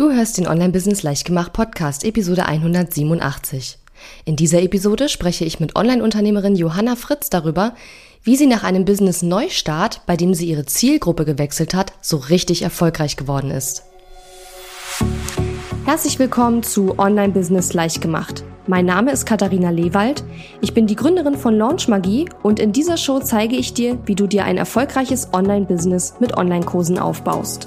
Du hörst den Online-Business Leichtgemacht Podcast, Episode 187. In dieser Episode spreche ich mit Online-Unternehmerin Johanna Fritz darüber, wie sie nach einem Business-Neustart, bei dem sie ihre Zielgruppe gewechselt hat, so richtig erfolgreich geworden ist. Herzlich willkommen zu Online-Business Leichtgemacht. Mein Name ist Katharina Lewald. Ich bin die Gründerin von Launch Magie und in dieser Show zeige ich dir, wie du dir ein erfolgreiches Online-Business mit Online-Kursen aufbaust.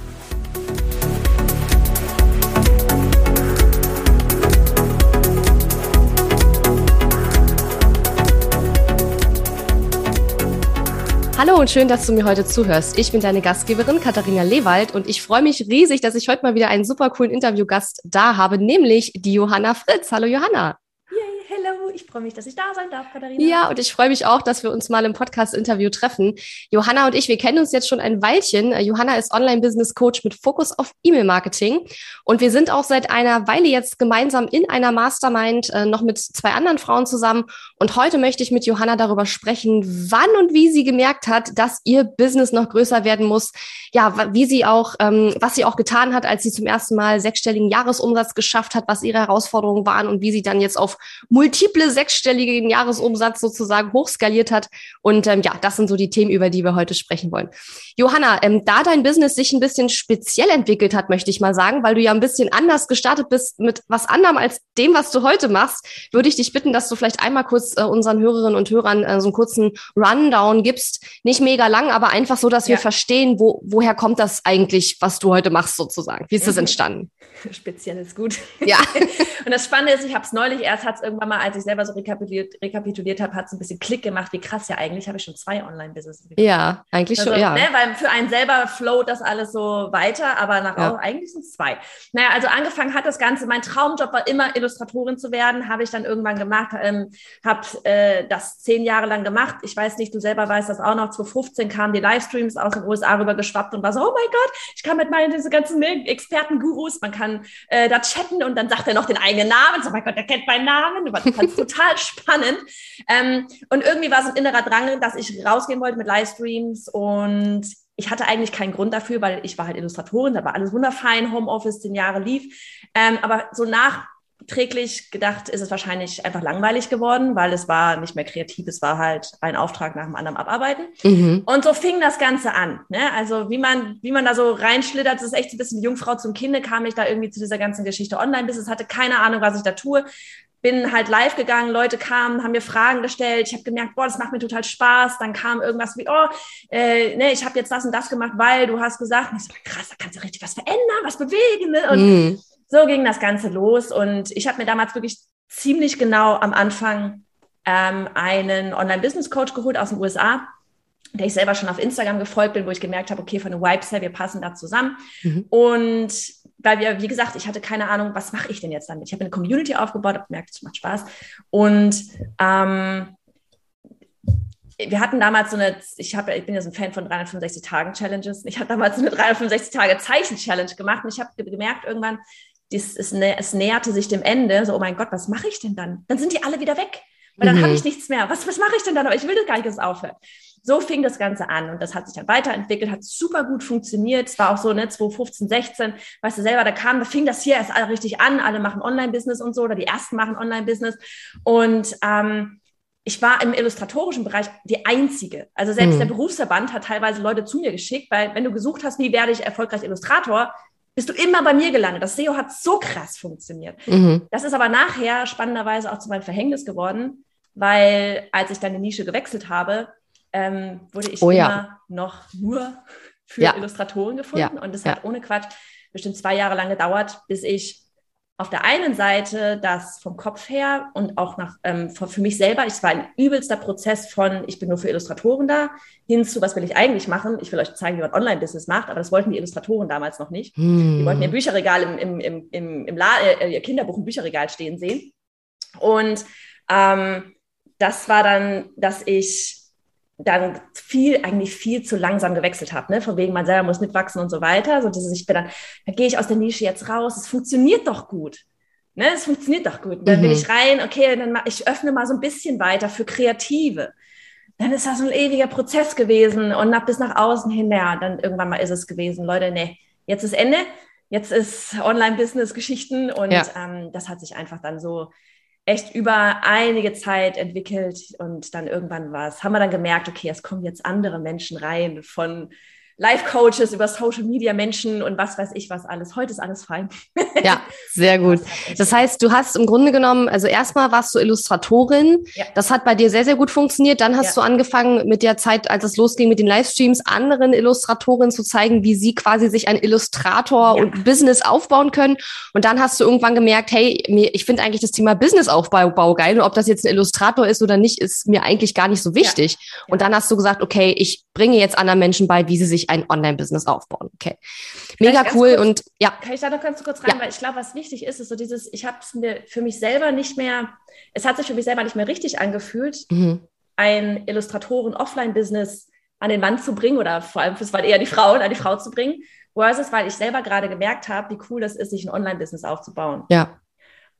Hallo und schön, dass du mir heute zuhörst. Ich bin deine Gastgeberin Katharina Lewald und ich freue mich riesig, dass ich heute mal wieder einen super coolen Interviewgast da habe, nämlich die Johanna Fritz. Hallo Johanna. Hallo, ich freue mich, dass ich da sein darf, Katharina. Ja, und ich freue mich auch, dass wir uns mal im Podcast-Interview treffen. Johanna und ich, wir kennen uns jetzt schon ein Weilchen. Johanna ist Online-Business-Coach mit Fokus auf E-Mail-Marketing. Und wir sind auch seit einer Weile jetzt gemeinsam in einer Mastermind äh, noch mit zwei anderen Frauen zusammen. Und heute möchte ich mit Johanna darüber sprechen, wann und wie sie gemerkt hat, dass ihr Business noch größer werden muss. Ja, wie sie auch, ähm, was sie auch getan hat, als sie zum ersten Mal sechsstelligen Jahresumsatz geschafft hat, was ihre Herausforderungen waren und wie sie dann jetzt auf multiple sechsstellige Jahresumsatz sozusagen hochskaliert hat. Und ähm, ja, das sind so die Themen, über die wir heute sprechen wollen. Johanna, ähm, da dein Business sich ein bisschen speziell entwickelt hat, möchte ich mal sagen, weil du ja ein bisschen anders gestartet bist mit was anderem als dem, was du heute machst, würde ich dich bitten, dass du vielleicht einmal kurz äh, unseren Hörerinnen und Hörern äh, so einen kurzen Rundown gibst. Nicht mega lang, aber einfach so, dass wir ja. verstehen, wo, woher kommt das eigentlich, was du heute machst sozusagen. Wie ist das mhm. entstanden? Speziell ist gut. Ja. und das Spannende ist, ich habe es neulich erst, hat es irgendwann mal, als ich selber so rekapituliert, rekapituliert habe, hat es ein bisschen Klick gemacht, wie krass ja eigentlich habe ich schon zwei Online-Businesses. Ja, eigentlich also, schon, ja. Ne, weil für einen selber float das alles so weiter, aber nach ja. eigentlich sind es zwei. Naja, also angefangen hat das Ganze, mein Traumjob war immer Illustratorin zu werden, habe ich dann irgendwann gemacht, ähm, habe äh, das zehn Jahre lang gemacht. Ich weiß nicht, du selber weißt das auch noch, 2015 kamen die Livestreams aus den USA rüber geschwappt und war so, oh mein Gott, ich kann mit meinen diese ganzen Experten-Gurus, man kann äh, da chatten und dann sagt er noch den eigenen Namen, so, oh mein Gott, der kennt meinen Namen, du fand total spannend. Ähm, und irgendwie war es ein innerer Drang, dass ich rausgehen wollte mit Livestreams und ich hatte eigentlich keinen Grund dafür, weil ich war halt Illustratorin, da war alles wunderfein, Homeoffice, zehn Jahre lief. Ähm, aber so nachträglich gedacht ist es wahrscheinlich einfach langweilig geworden, weil es war nicht mehr kreativ, es war halt ein Auftrag nach dem anderen abarbeiten. Mhm. Und so fing das Ganze an. Ne? Also wie man, wie man da so reinschlittert, das ist echt so ein bisschen die Jungfrau zum Kinde, kam ich da irgendwie zu dieser ganzen Geschichte Online-Business, hatte keine Ahnung, was ich da tue, bin halt live gegangen, Leute kamen, haben mir Fragen gestellt. Ich habe gemerkt, boah, das macht mir total Spaß. Dann kam irgendwas wie, oh, äh, ne, ich habe jetzt das und das gemacht, weil du hast gesagt, und ich so, krass, da kannst du richtig was verändern, was bewegen. Ne? Und mm. So ging das Ganze los. Und ich habe mir damals wirklich ziemlich genau am Anfang ähm, einen Online-Business-Coach geholt aus den USA, der ich selber schon auf Instagram gefolgt bin, wo ich gemerkt habe, okay, von den Vibes her, wir passen da zusammen. Mhm. Und weil wir, wie gesagt, ich hatte keine Ahnung, was mache ich denn jetzt damit? Ich habe eine Community aufgebaut, habe gemerkt, es macht Spaß. Und ähm, wir hatten damals so eine, ich, hab, ich bin ja so ein Fan von 365 Tagen Challenges. Ich habe damals so eine 365 Tage Zeichen Challenge gemacht und ich habe gemerkt irgendwann, dies, es, es näherte sich dem Ende. So, oh mein Gott, was mache ich denn dann? Dann sind die alle wieder weg. Weil dann mhm. habe ich nichts mehr. Was, was mache ich denn dann? Aber ich will das gar nicht, dass es aufhört so fing das Ganze an und das hat sich dann weiterentwickelt, hat super gut funktioniert. Es war auch so, ne, 2015, 16, weißt du selber, da kam, da fing das hier erst alle richtig an, alle machen Online-Business und so, oder die ersten machen Online-Business. Und ähm, ich war im illustratorischen Bereich die Einzige. Also selbst mhm. der Berufsverband hat teilweise Leute zu mir geschickt, weil wenn du gesucht hast, wie werde ich erfolgreich Illustrator, bist du immer bei mir gelandet. Das SEO hat so krass funktioniert. Mhm. Das ist aber nachher spannenderweise auch zu meinem Verhängnis geworden, weil als ich dann die Nische gewechselt habe, ähm, wurde ich oh, immer ja. noch nur für ja. Illustratoren gefunden. Ja. Und es hat ohne Quatsch bestimmt zwei Jahre lang gedauert, bis ich auf der einen Seite das vom Kopf her und auch nach, ähm, für mich selber, es war ein übelster Prozess von, ich bin nur für Illustratoren da, hin zu, was will ich eigentlich machen? Ich will euch zeigen, wie man Online-Business macht, aber das wollten die Illustratoren damals noch nicht. Hm. Die wollten ihr Bücherregal im, im, im, im, im La äh, ihr Kinderbuch im Bücherregal stehen sehen. Und ähm, das war dann, dass ich dann viel, eigentlich viel zu langsam gewechselt habe, ne? Von wegen, man selber muss mitwachsen und so weiter. So, dass ich bin dann, da gehe ich aus der Nische jetzt raus. Es funktioniert doch gut. Ne? Es funktioniert doch gut. Dann mhm. will ich rein, okay, dann mach, ich öffne mal so ein bisschen weiter für Kreative. Dann ist das so ein ewiger Prozess gewesen und nach, bis nach außen hin, ja, dann irgendwann mal ist es gewesen. Leute, ne, jetzt ist Ende. Jetzt ist Online-Business-Geschichten und ja. ähm, das hat sich einfach dann so echt über einige Zeit entwickelt und dann irgendwann war es, haben wir dann gemerkt, okay, es kommen jetzt andere Menschen rein von Life-Coaches über Social Media Menschen und was weiß ich was alles. Heute ist alles fein. Ja, sehr gut. Das heißt, du hast im Grunde genommen, also erstmal warst du Illustratorin. Ja. Das hat bei dir sehr, sehr gut funktioniert. Dann hast ja. du angefangen mit der Zeit, als es losging mit den Livestreams, anderen Illustratorinnen zu zeigen, wie sie quasi sich ein Illustrator ja. und Business aufbauen können. Und dann hast du irgendwann gemerkt, hey, mir, ich finde eigentlich das Thema Businessaufbau geil. Und ob das jetzt ein Illustrator ist oder nicht, ist mir eigentlich gar nicht so wichtig. Und dann hast du gesagt, okay, ich bringe jetzt anderen Menschen bei, wie sie sich ein Online-Business aufbauen. Okay. Mega cool kurz, und ja. Kann ich da noch ganz kurz rein, ja. weil ich glaube, was wichtig ist, ist so dieses, ich habe es mir für mich selber nicht mehr, es hat sich für mich selber nicht mehr richtig angefühlt, mhm. ein Illustratoren-Offline-Business an den Mann zu bringen oder vor allem, es waren eher die Frauen, an die Frau zu bringen, versus, weil ich selber gerade gemerkt habe, wie cool das ist, sich ein Online-Business aufzubauen. Ja.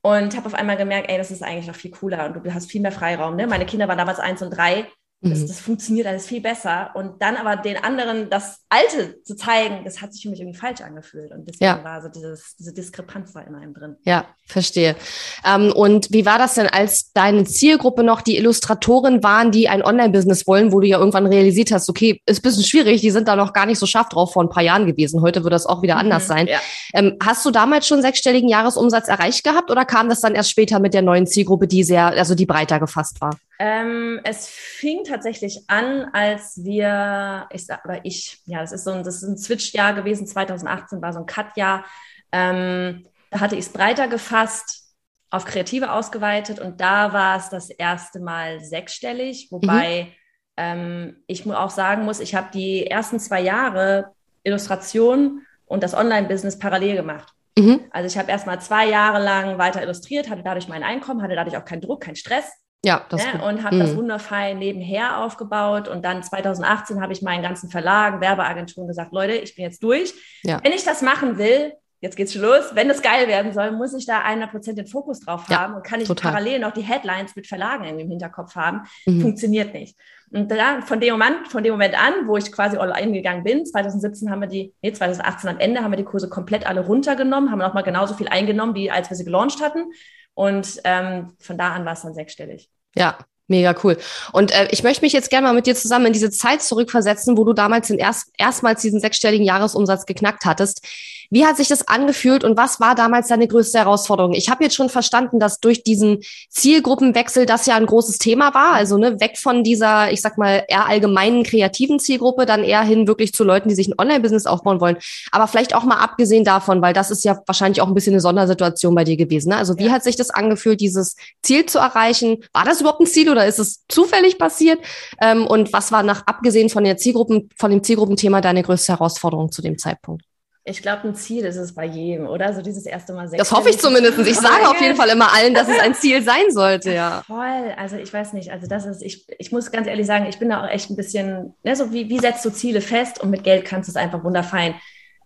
Und habe auf einmal gemerkt, ey, das ist eigentlich noch viel cooler und du hast viel mehr Freiraum. Ne? Meine Kinder waren damals eins und drei das, mhm. das, funktioniert alles viel besser. Und dann aber den anderen das Alte zu zeigen, das hat sich für mich irgendwie falsch angefühlt. Und deswegen ja. war so dieses, diese Diskrepanz da in einem drin. Ja, verstehe. Ähm, und wie war das denn, als deine Zielgruppe noch die Illustratoren waren, die ein Online-Business wollen, wo du ja irgendwann realisiert hast, okay, ist ein bisschen schwierig, die sind da noch gar nicht so scharf drauf vor ein paar Jahren gewesen. Heute wird das auch wieder mhm, anders sein. Ja. Ähm, hast du damals schon sechsstelligen Jahresumsatz erreicht gehabt oder kam das dann erst später mit der neuen Zielgruppe, die sehr, also die breiter gefasst war? Ähm, es fing tatsächlich an, als wir, ich sag, oder ich, ja, das ist so ein, das ist ein Switch-Jahr gewesen, 2018 war so ein Cut-Jahr. Ähm, da hatte ich es breiter gefasst, auf Kreative ausgeweitet und da war es das erste Mal sechsstellig, wobei mhm. ähm, ich auch sagen muss, ich habe die ersten zwei Jahre Illustration und das Online-Business parallel gemacht. Mhm. Also ich habe erst mal zwei Jahre lang weiter illustriert, hatte dadurch mein Einkommen, hatte dadurch auch keinen Druck, keinen Stress ja, das ne? und habe mhm. das wunderfein nebenher aufgebaut. Und dann 2018 habe ich meinen ganzen Verlagen, Werbeagenturen gesagt, Leute, ich bin jetzt durch. Ja. Wenn ich das machen will, jetzt geht's schon los, wenn es geil werden soll, muss ich da 100% den Fokus drauf ja, haben und kann ich total. parallel noch die Headlines mit Verlagen im Hinterkopf haben. Mhm. Funktioniert nicht. Und dann von dem Moment, von dem Moment an, wo ich quasi online gegangen bin, 2017 haben wir die, nee, 2018 am Ende haben wir die Kurse komplett alle runtergenommen, haben nochmal genauso viel eingenommen, wie als wir sie gelauncht hatten. Und ähm, von da an war es dann sechsstellig. Ja, Mega cool. Und äh, ich möchte mich jetzt gerne mal mit dir zusammen in diese Zeit zurückversetzen, wo du damals den erst, erstmals diesen sechsstelligen Jahresumsatz geknackt hattest. Wie hat sich das angefühlt und was war damals deine größte Herausforderung? Ich habe jetzt schon verstanden, dass durch diesen Zielgruppenwechsel das ja ein großes Thema war. Also ne, weg von dieser, ich sag mal, eher allgemeinen kreativen Zielgruppe, dann eher hin wirklich zu Leuten, die sich ein Online-Business aufbauen wollen. Aber vielleicht auch mal abgesehen davon, weil das ist ja wahrscheinlich auch ein bisschen eine Sondersituation bei dir gewesen. Ne? Also wie ja. hat sich das angefühlt, dieses Ziel zu erreichen? War das überhaupt ein Ziel oder ist es zufällig passiert? Ähm, und was war nach abgesehen von der Zielgruppen, von dem Zielgruppenthema deine größte Herausforderung zu dem Zeitpunkt? Ich glaube, ein Ziel ist es bei jedem, oder? So dieses erste Mal Das hoffe ich zumindest. Ich sage auf jeden Fall immer allen, dass es ein Ziel sein sollte, ja. Voll. Also ich weiß nicht. Also das ist, ich, ich muss ganz ehrlich sagen, ich bin da auch echt ein bisschen, ne, so wie, wie setzt du Ziele fest und mit Geld kannst du es einfach wunderfein,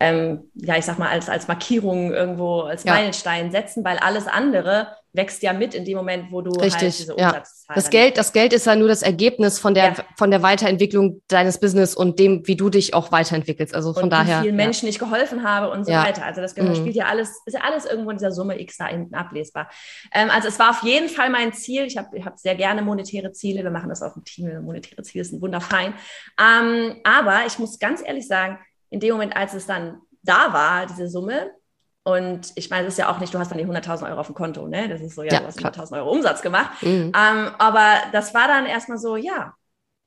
ähm, ja, ich sag mal, als, als Markierung irgendwo, als ja. Meilenstein setzen, weil alles andere wächst ja mit in dem Moment, wo du halt Richtig, halt diese Umsatzzahl ja. Das Geld, das Geld ist ja nur das Ergebnis von der, ja. von der Weiterentwicklung deines Business und dem, wie du dich auch weiterentwickelst. Also von und daher. Wie vielen ja. Menschen ich geholfen habe und so weiter. Also das mhm. spielt ja alles, ist ja alles irgendwo in dieser Summe X da hinten ablesbar. Ähm, also es war auf jeden Fall mein Ziel. Ich habe ich hab sehr gerne monetäre Ziele. Wir machen das auf dem Team. Monetäre Ziele sind wunderfein. Ähm, aber ich muss ganz ehrlich sagen, in dem Moment, als es dann da war, diese Summe, und ich meine, es ist ja auch nicht, du hast dann die 100.000 Euro auf dem Konto, ne? Das ist so, ja, ja du hast 100.000 Euro Umsatz gemacht. Mhm. Ähm, aber das war dann erstmal so, ja,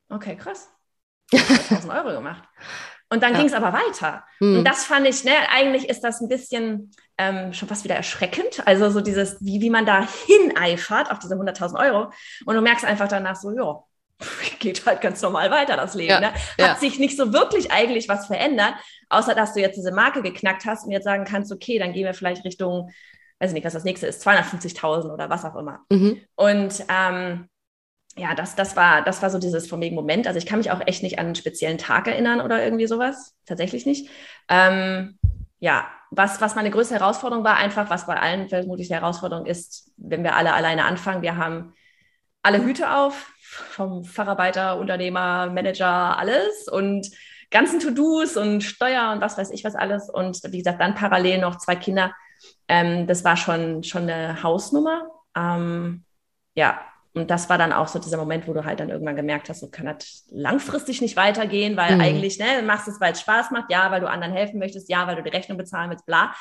okay, krass. 100.000 Euro gemacht. Und dann ja. ging es aber weiter. Mhm. Und das fand ich, ne, eigentlich ist das ein bisschen ähm, schon fast wieder erschreckend. Also so dieses, wie, wie man da hineifert auf diese 100.000 Euro. Und du merkst einfach danach so, ja, geht halt ganz normal weiter, das Leben. Ja, ne? Hat ja. sich nicht so wirklich eigentlich was verändert, außer dass du jetzt diese Marke geknackt hast und jetzt sagen kannst, okay, dann gehen wir vielleicht Richtung, weiß ich nicht, was das nächste ist, 250.000 oder was auch immer. Mhm. Und ähm, ja, das, das, war, das war so dieses von wegen Moment. Also ich kann mich auch echt nicht an einen speziellen Tag erinnern oder irgendwie sowas. Tatsächlich nicht. Ähm, ja, was, was meine größte Herausforderung war, einfach, was bei allen vermutlich die Herausforderung ist, wenn wir alle alleine anfangen. Wir haben alle Hüte auf, vom Facharbeiter, Unternehmer, Manager, alles und ganzen To-Dos und Steuer und was weiß ich was alles. Und wie gesagt, dann parallel noch zwei Kinder. Ähm, das war schon, schon eine Hausnummer. Ähm, ja, und das war dann auch so dieser Moment, wo du halt dann irgendwann gemerkt hast, so kann das langfristig nicht weitergehen, weil mhm. eigentlich, ne, machst es, weil es Spaß macht, ja, weil du anderen helfen möchtest, ja, weil du die Rechnung bezahlen willst, bla.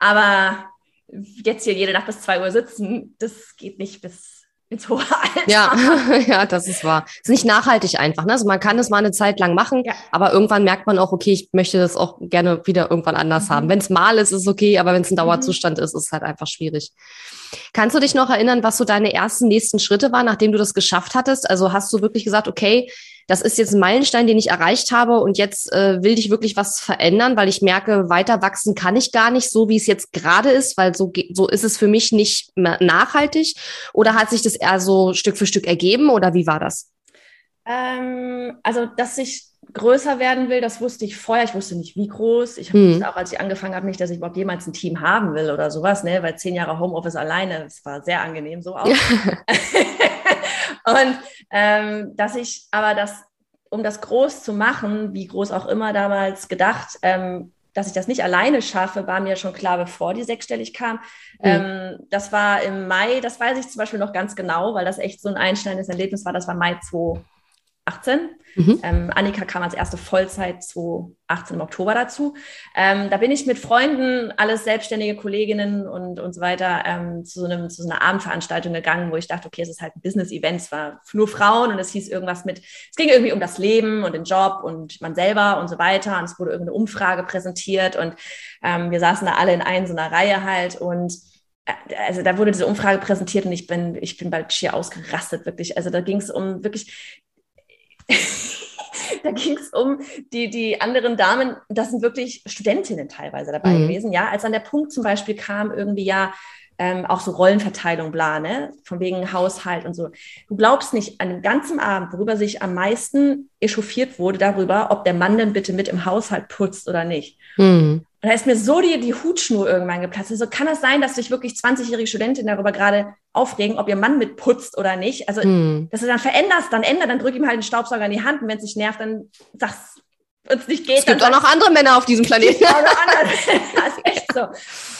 Aber jetzt hier jede Nacht bis zwei Uhr sitzen, das geht nicht bis ins hohe Alter. Ja, ja, das ist wahr. Ist nicht nachhaltig einfach. Ne? Also man kann das mal eine Zeit lang machen, ja. aber irgendwann merkt man auch, okay, ich möchte das auch gerne wieder irgendwann anders mhm. haben. Wenn es mal ist, ist es okay, aber wenn es ein Dauerzustand mhm. ist, ist es halt einfach schwierig. Kannst du dich noch erinnern, was so deine ersten nächsten Schritte waren, nachdem du das geschafft hattest? Also hast du wirklich gesagt, okay, das ist jetzt ein Meilenstein, den ich erreicht habe und jetzt äh, will ich wirklich was verändern, weil ich merke, weiter wachsen kann ich gar nicht so, wie es jetzt gerade ist, weil so, so ist es für mich nicht nachhaltig. Oder hat sich das eher so Stück für Stück ergeben oder wie war das? Ähm, also, dass ich größer werden will, das wusste ich vorher. Ich wusste nicht, wie groß. Ich hm. wusste auch, als ich angefangen habe, nicht, dass ich überhaupt jemals ein Team haben will oder sowas, ne? weil zehn Jahre Homeoffice alleine, das war sehr angenehm so auch. Ja. Und ähm, dass ich aber das, um das groß zu machen, wie groß auch immer damals gedacht, ähm, dass ich das nicht alleine schaffe, war mir schon klar, bevor die sechsstellig kam. Mhm. Ähm, das war im Mai, das weiß ich zum Beispiel noch ganz genau, weil das echt so ein einschneidendes Erlebnis war. Das war Mai 2018. Mhm. Ähm, Annika kam als erste Vollzeit 2018 im Oktober dazu. Ähm, da bin ich mit Freunden, alles selbstständige Kolleginnen und, und so weiter, ähm, zu, so einem, zu so einer Abendveranstaltung gegangen, wo ich dachte, okay, es ist halt ein Business-Event, es war nur Frauen und es hieß irgendwas mit, es ging irgendwie um das Leben und den Job und man selber und so weiter und es wurde irgendeine Umfrage präsentiert und ähm, wir saßen da alle in einer so einer Reihe halt und äh, also da wurde diese Umfrage präsentiert und ich bin, ich bin bald schier ausgerastet, wirklich. Also da ging es um wirklich da ging es um die, die anderen Damen, das sind wirklich Studentinnen teilweise dabei mhm. gewesen, ja, als an der Punkt zum Beispiel kam, irgendwie ja, ähm, auch so Rollenverteilung, bla, ne? Von wegen Haushalt und so. Du glaubst nicht, an dem ganzen Abend, worüber sich am meisten echauffiert wurde, darüber, ob der Mann denn bitte mit im Haushalt putzt oder nicht. Mhm. Und da ist mir so die, die Hutschnur irgendwann geplatzt. Also kann es sein, dass sich wirklich 20-jährige Studentinnen darüber gerade aufregen, ob ihr Mann mitputzt oder nicht? Also, hm. dass du dann veränderst, dann ändert, dann drück ihm halt einen Staubsauger in die Hand und wenn es nicht nervt, dann sagst uns nicht geht. Es gibt auch noch andere Männer auf diesem Planeten. auch noch andere. das ist echt so.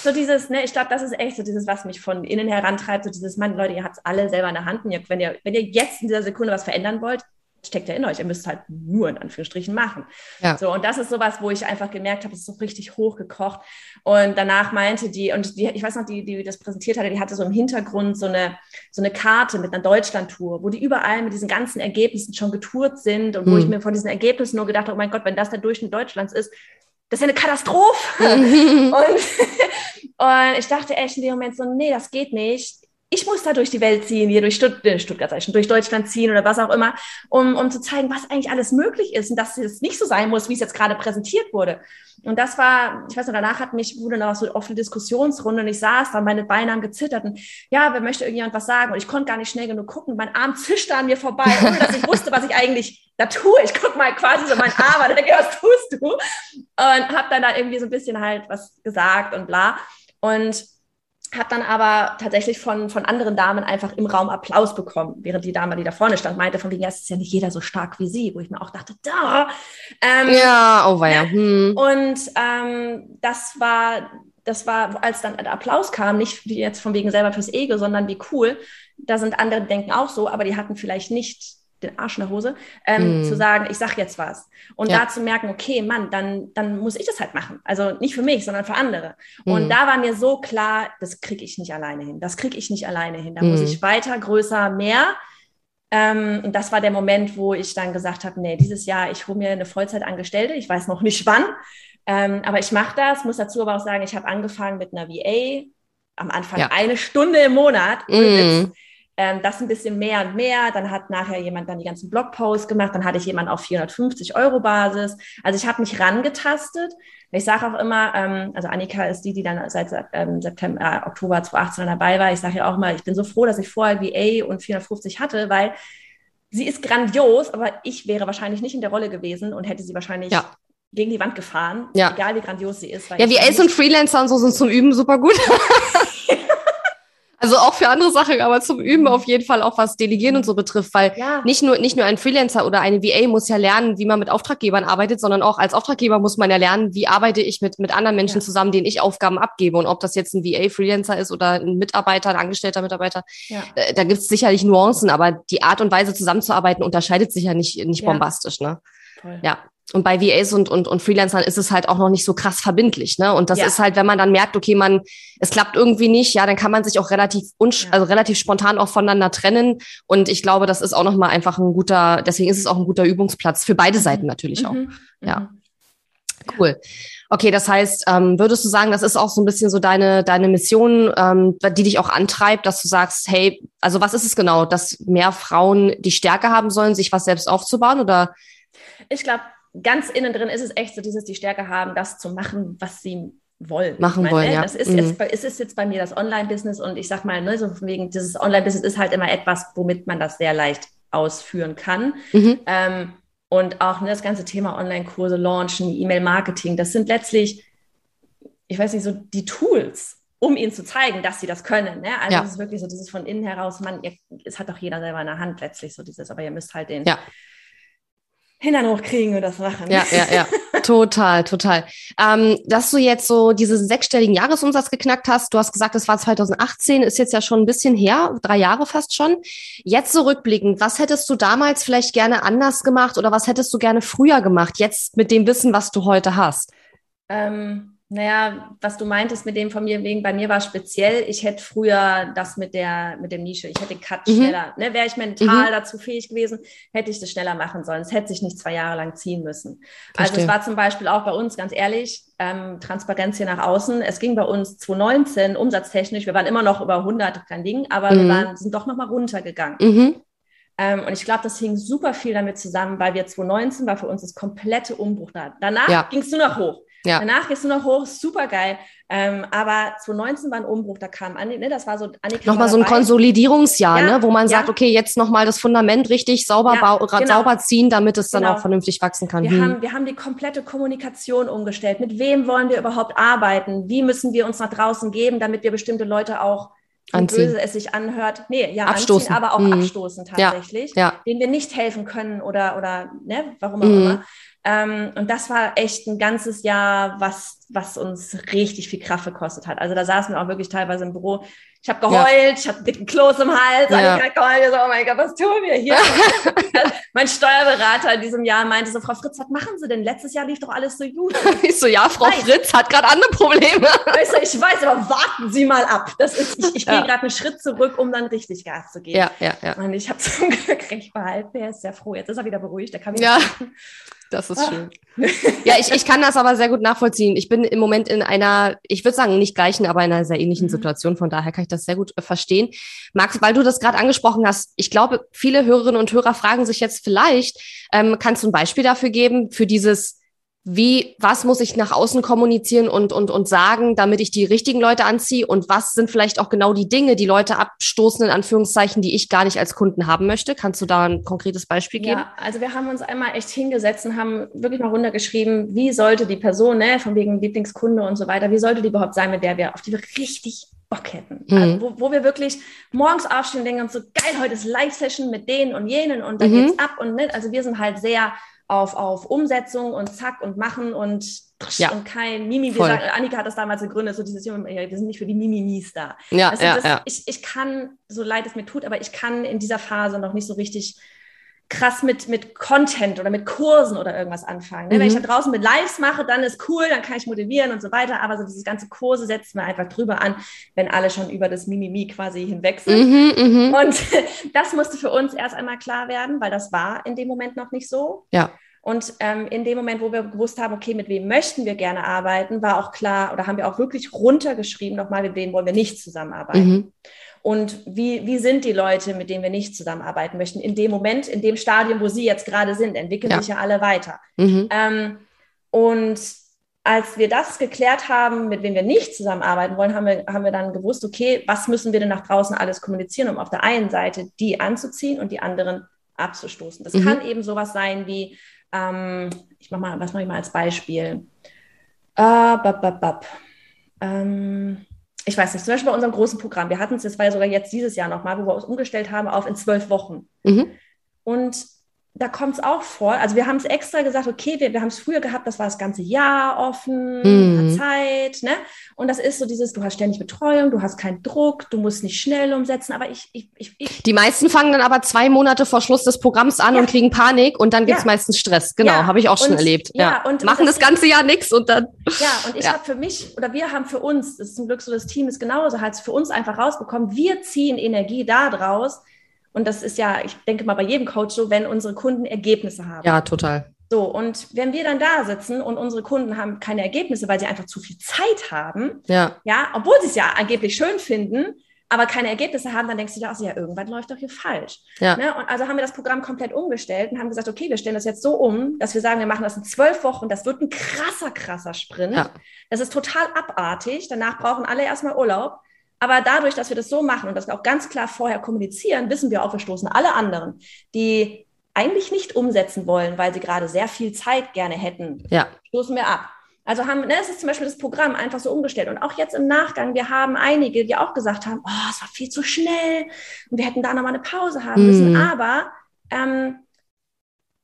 So dieses, ne, ich glaube, das ist echt so dieses, was mich von innen herantreibt, so dieses, Mann, Leute, ihr habt es alle selber in der Hand. Und ihr, wenn ihr, wenn ihr jetzt in dieser Sekunde was verändern wollt, steckt ja in euch. Ihr müsst halt nur in Anführungsstrichen machen. Ja. So, und das ist sowas, wo ich einfach gemerkt habe, es ist so richtig hochgekocht. Und danach meinte die, und die, ich weiß noch, die, die das präsentiert hatte, die hatte so im Hintergrund so eine, so eine Karte mit einer Deutschlandtour, wo die überall mit diesen ganzen Ergebnissen schon getourt sind und wo ich hm. mir von diesen Ergebnissen nur gedacht habe, oh mein Gott, wenn das der Durchschnitt Deutschlands ist, das ist ja eine Katastrophe. und, und ich dachte echt in dem Moment so, nee, das geht nicht ich muss da durch die Welt ziehen, hier durch Stutt äh, Stuttgart, ich schon, durch Deutschland ziehen oder was auch immer, um, um zu zeigen, was eigentlich alles möglich ist und dass es nicht so sein muss, wie es jetzt gerade präsentiert wurde. Und das war, ich weiß noch, danach hat mich, wurde noch so oft eine Diskussionsrunde und ich saß da, meine Beine haben gezittert und ja, wer möchte irgendjemand was sagen? Und ich konnte gar nicht schnell genug gucken. Mein Arm zischte an mir vorbei, ohne dass ich wusste, was ich eigentlich da tue. Ich gucke mal quasi so mein Arm denke, was tust du? Und habe dann da irgendwie so ein bisschen halt was gesagt und bla. Und habe dann aber tatsächlich von, von anderen Damen einfach im Raum Applaus bekommen, während die Dame, die da vorne stand, meinte von wegen, ja, es ist ja nicht jeder so stark wie sie, wo ich mir auch dachte, da. Ähm, ja, oh war ja. Hm. Und ähm, das war, das war, als dann der Applaus kam, nicht jetzt von wegen selber fürs Ego, sondern wie cool. Da sind andere, denken auch so, aber die hatten vielleicht nicht den Arsch in der Hose, ähm, mm. zu sagen, ich sag jetzt was. Und ja. da zu merken, okay, Mann, dann, dann muss ich das halt machen. Also nicht für mich, sondern für andere. Mm. Und da war mir so klar, das kriege ich nicht alleine hin. Das kriege ich nicht alleine hin. Da mm. muss ich weiter, größer, mehr. Ähm, und das war der Moment, wo ich dann gesagt habe, nee, dieses Jahr, ich hole mir eine Vollzeitangestellte. Ich weiß noch nicht wann. Ähm, aber ich mache das, muss dazu aber auch sagen, ich habe angefangen mit einer VA, am Anfang ja. eine Stunde im Monat. Mm ähm, das ein bisschen mehr und mehr. Dann hat nachher jemand dann die ganzen Blogposts gemacht. Dann hatte ich jemanden auf 450 Euro Basis. Also ich habe mich rangetastet. Ich sage auch immer, ähm, also Annika ist die, die dann seit ähm, September, äh, Oktober 2018 dabei war. Ich sage ja auch mal, ich bin so froh, dass ich vorher VA und 450 hatte, weil sie ist grandios, aber ich wäre wahrscheinlich nicht in der Rolle gewesen und hätte sie wahrscheinlich ja. gegen die Wand gefahren, ja. egal wie grandios sie ist. ja, wie Ace und Freelancer und so sind zum Üben super gut. Also auch für andere Sachen, aber zum Üben auf jeden Fall auch was Delegieren und so betrifft, weil ja. nicht nur nicht nur ein Freelancer oder eine VA muss ja lernen, wie man mit Auftraggebern arbeitet, sondern auch als Auftraggeber muss man ja lernen, wie arbeite ich mit mit anderen Menschen ja. zusammen, denen ich Aufgaben abgebe und ob das jetzt ein VA Freelancer ist oder ein Mitarbeiter, ein angestellter Mitarbeiter, ja. da, da gibt es sicherlich Nuancen, aber die Art und Weise zusammenzuarbeiten unterscheidet sich ja nicht nicht bombastisch, ne? Voll. Ja, und bei VAs und, und, und Freelancern ist es halt auch noch nicht so krass verbindlich. Ne? Und das ja. ist halt, wenn man dann merkt, okay, man, es klappt irgendwie nicht, ja, dann kann man sich auch relativ unsch ja. also relativ spontan auch voneinander trennen. Und ich glaube, das ist auch nochmal einfach ein guter, deswegen ist es auch ein guter Übungsplatz für beide mhm. Seiten natürlich mhm. auch. Ja. Mhm. Cool. Okay, das heißt, ähm, würdest du sagen, das ist auch so ein bisschen so deine, deine Mission, ähm, die dich auch antreibt, dass du sagst, hey, also was ist es genau, dass mehr Frauen die Stärke haben sollen, sich was selbst aufzubauen oder? Ich glaube, ganz innen drin ist es echt so dieses, die Stärke haben, das zu machen, was sie wollen. Machen meine, wollen, ja. Das ist, mhm. jetzt, ist es jetzt bei mir das Online-Business und ich sag mal, ne, so wegen dieses Online-Business ist halt immer etwas, womit man das sehr leicht ausführen kann. Mhm. Ähm, und auch ne, das ganze Thema Online-Kurse, Launchen, E-Mail-Marketing, das sind letztlich, ich weiß nicht, so die Tools, um ihnen zu zeigen, dass sie das können. Ne? Also ja. es ist wirklich so dieses von innen heraus, man, ihr, es hat doch jeder selber in der Hand letztlich so dieses, aber ihr müsst halt den, ja. Hintern hochkriegen und das machen. Ja, ja, ja. total, total. Ähm, dass du jetzt so diesen sechsstelligen Jahresumsatz geknackt hast, du hast gesagt, es war 2018, ist jetzt ja schon ein bisschen her, drei Jahre fast schon. Jetzt zurückblickend, was hättest du damals vielleicht gerne anders gemacht oder was hättest du gerne früher gemacht, jetzt mit dem Wissen, was du heute hast? Ähm naja, was du meintest mit dem von mir wegen, bei mir war speziell, ich hätte früher das mit der, mit dem Nische, ich hätte den Cut mhm. schneller, ne, wäre ich mental mhm. dazu fähig gewesen, hätte ich das schneller machen sollen. Es hätte sich nicht zwei Jahre lang ziehen müssen. Verstehe. Also es war zum Beispiel auch bei uns, ganz ehrlich, ähm, Transparenz hier nach außen. Es ging bei uns 2019 umsatztechnisch, wir waren immer noch über 100, kein Ding, aber mhm. wir waren, sind doch nochmal runtergegangen. Mhm. Ähm, und ich glaube, das hing super viel damit zusammen, weil wir 2019 war für uns das komplette Umbruch da. Danach ja. ging es nur noch hoch. Ja. Danach gehst du noch hoch, super geil. Ähm, aber 2019 war ein Umbruch, da kam Annika, ne, das war so Annika. Nochmal so ein Konsolidierungsjahr, ja, ne, wo man ja. sagt, okay, jetzt nochmal das Fundament richtig sauber, ja, genau. sauber ziehen, damit es dann genau. auch vernünftig wachsen kann. Wir, hm. haben, wir haben die komplette Kommunikation umgestellt. Mit wem wollen wir überhaupt arbeiten? Wie müssen wir uns nach draußen geben, damit wir bestimmte Leute auch anziehen. böse es sich anhört, nee, ja, abstoßen, anziehen, aber auch hm. abstoßen tatsächlich, ja, denen wir nicht helfen können oder, oder ne, warum auch hm. immer. Ähm, und das war echt ein ganzes Jahr, was, was uns richtig viel Kraft gekostet hat. Also da saßen wir auch wirklich teilweise im Büro. Ich habe geheult, ja. ich hatte dicken Kloß im Hals, ja. ich geheult, so, oh mein Gott, was tun wir hier? mein Steuerberater in diesem Jahr meinte so, Frau Fritz, was machen Sie denn? Letztes Jahr lief doch alles so gut. ich so, ja, Frau weiß. Fritz hat gerade andere Probleme. Weißt du, ich weiß, aber warten Sie mal ab. Das ist, ich, ich ja. gehe gerade einen Schritt zurück, um dann richtig Gas zu geben. Ja, ja, ja. Und ich habe zum Glück recht behalten. Er ist sehr froh. Jetzt ist er wieder beruhigt. Der kann wieder ja. Das ist ah. schön. ja, ich, ich kann das aber sehr gut nachvollziehen. Ich bin im Moment in einer, ich würde sagen, nicht gleichen, aber in einer sehr ähnlichen mhm. Situation. Von daher kann ich das sehr gut äh, verstehen. Max, weil du das gerade angesprochen hast, ich glaube, viele Hörerinnen und Hörer fragen sich jetzt vielleicht, ähm, kannst du ein Beispiel dafür geben, für dieses wie, was muss ich nach außen kommunizieren und, und, und sagen, damit ich die richtigen Leute anziehe und was sind vielleicht auch genau die Dinge, die Leute abstoßen, in Anführungszeichen, die ich gar nicht als Kunden haben möchte? Kannst du da ein konkretes Beispiel geben? Ja, also wir haben uns einmal echt hingesetzt und haben wirklich mal runtergeschrieben, wie sollte die Person, ne, von wegen Lieblingskunde und so weiter, wie sollte die überhaupt sein, mit der wir, auf die wir richtig Bock hätten. Mhm. Also wo, wo wir wirklich morgens aufstehen und denken uns so, geil, heute ist Live-Session mit denen und jenen und da mhm. geht's ab und ne, also wir sind halt sehr auf, auf Umsetzung und zack und machen und, ja. und kein Mimi. Wir sagen, Annika hat das damals gegründet, so dieses, ja, wir sind nicht für die Mimimis da. Ja, also ja, das, ja. Ich, ich kann, so leid es mir tut, aber ich kann in dieser Phase noch nicht so richtig krass mit, mit Content oder mit Kursen oder irgendwas anfangen. Ne? Mhm. Wenn ich da draußen mit Lives mache, dann ist cool, dann kann ich motivieren und so weiter. Aber so dieses ganze Kurse setzen wir einfach drüber an, wenn alle schon über das Mimimi quasi hinweg sind. Mhm, mh. Und das musste für uns erst einmal klar werden, weil das war in dem Moment noch nicht so. Ja. Und ähm, in dem Moment, wo wir gewusst haben, okay, mit wem möchten wir gerne arbeiten, war auch klar, oder haben wir auch wirklich runtergeschrieben, nochmal, mit wem wollen wir nicht zusammenarbeiten. Mhm und wie, wie sind die Leute, mit denen wir nicht zusammenarbeiten möchten, in dem Moment, in dem Stadium, wo sie jetzt gerade sind, entwickeln ja. sich ja alle weiter. Mhm. Ähm, und als wir das geklärt haben, mit wem wir nicht zusammenarbeiten wollen, haben wir, haben wir dann gewusst, okay, was müssen wir denn nach draußen alles kommunizieren, um auf der einen Seite die anzuziehen und die anderen abzustoßen. Das mhm. kann eben sowas sein wie, ähm, ich mach mal, was mache ich mal als Beispiel? Äh, bap, bap, bap. Ähm, ich weiß nicht, zum Beispiel bei unserem großen Programm, wir hatten es, das war ja sogar jetzt dieses Jahr nochmal, wo wir uns umgestellt haben auf in zwölf Wochen. Mhm. Und da kommt es auch vor. Also wir haben es extra gesagt, okay, wir, wir haben es früher gehabt, das war das ganze Jahr offen, mhm. Zeit, ne? Und das ist so dieses, du hast ständig Betreuung, du hast keinen Druck, du musst nicht schnell umsetzen, aber ich, ich, ich, ich Die meisten fangen dann aber zwei Monate vor Schluss des Programms an ja. und kriegen Panik und dann gibt's ja. meistens Stress. Genau, ja. habe ich auch schon und, erlebt. Ja, und machen das, das, ganze Jahr nichts und dann. Ja, und ich habe für mich oder wir haben für uns, das ist zum Glück so, das Team ist genauso, hat es für uns einfach rausbekommen, wir ziehen Energie da draus und das ist ja, ich denke mal bei jedem Coach so, wenn unsere Kunden Ergebnisse haben. Ja, total. So, und wenn wir dann da sitzen und unsere Kunden haben keine Ergebnisse, weil sie einfach zu viel Zeit haben, ja, ja obwohl sie es ja angeblich schön finden, aber keine Ergebnisse haben, dann denkst du dir auch, ja, irgendwann läuft doch hier falsch. Ja. Ne? Und also haben wir das Programm komplett umgestellt und haben gesagt, okay, wir stellen das jetzt so um, dass wir sagen, wir machen das in zwölf Wochen. Das wird ein krasser, krasser Sprint. Ja. Das ist total abartig. Danach brauchen alle erstmal Urlaub. Aber dadurch, dass wir das so machen und wir auch ganz klar vorher kommunizieren, wissen wir auch, wir stoßen alle anderen, die eigentlich nicht umsetzen wollen, weil sie gerade sehr viel Zeit gerne hätten, ja. stoßen wir ab. Also haben, ne, es ist zum Beispiel das Programm einfach so umgestellt. Und auch jetzt im Nachgang, wir haben einige, die auch gesagt haben, oh, es war viel zu schnell und wir hätten da nochmal eine Pause haben müssen. Mm. Aber ähm,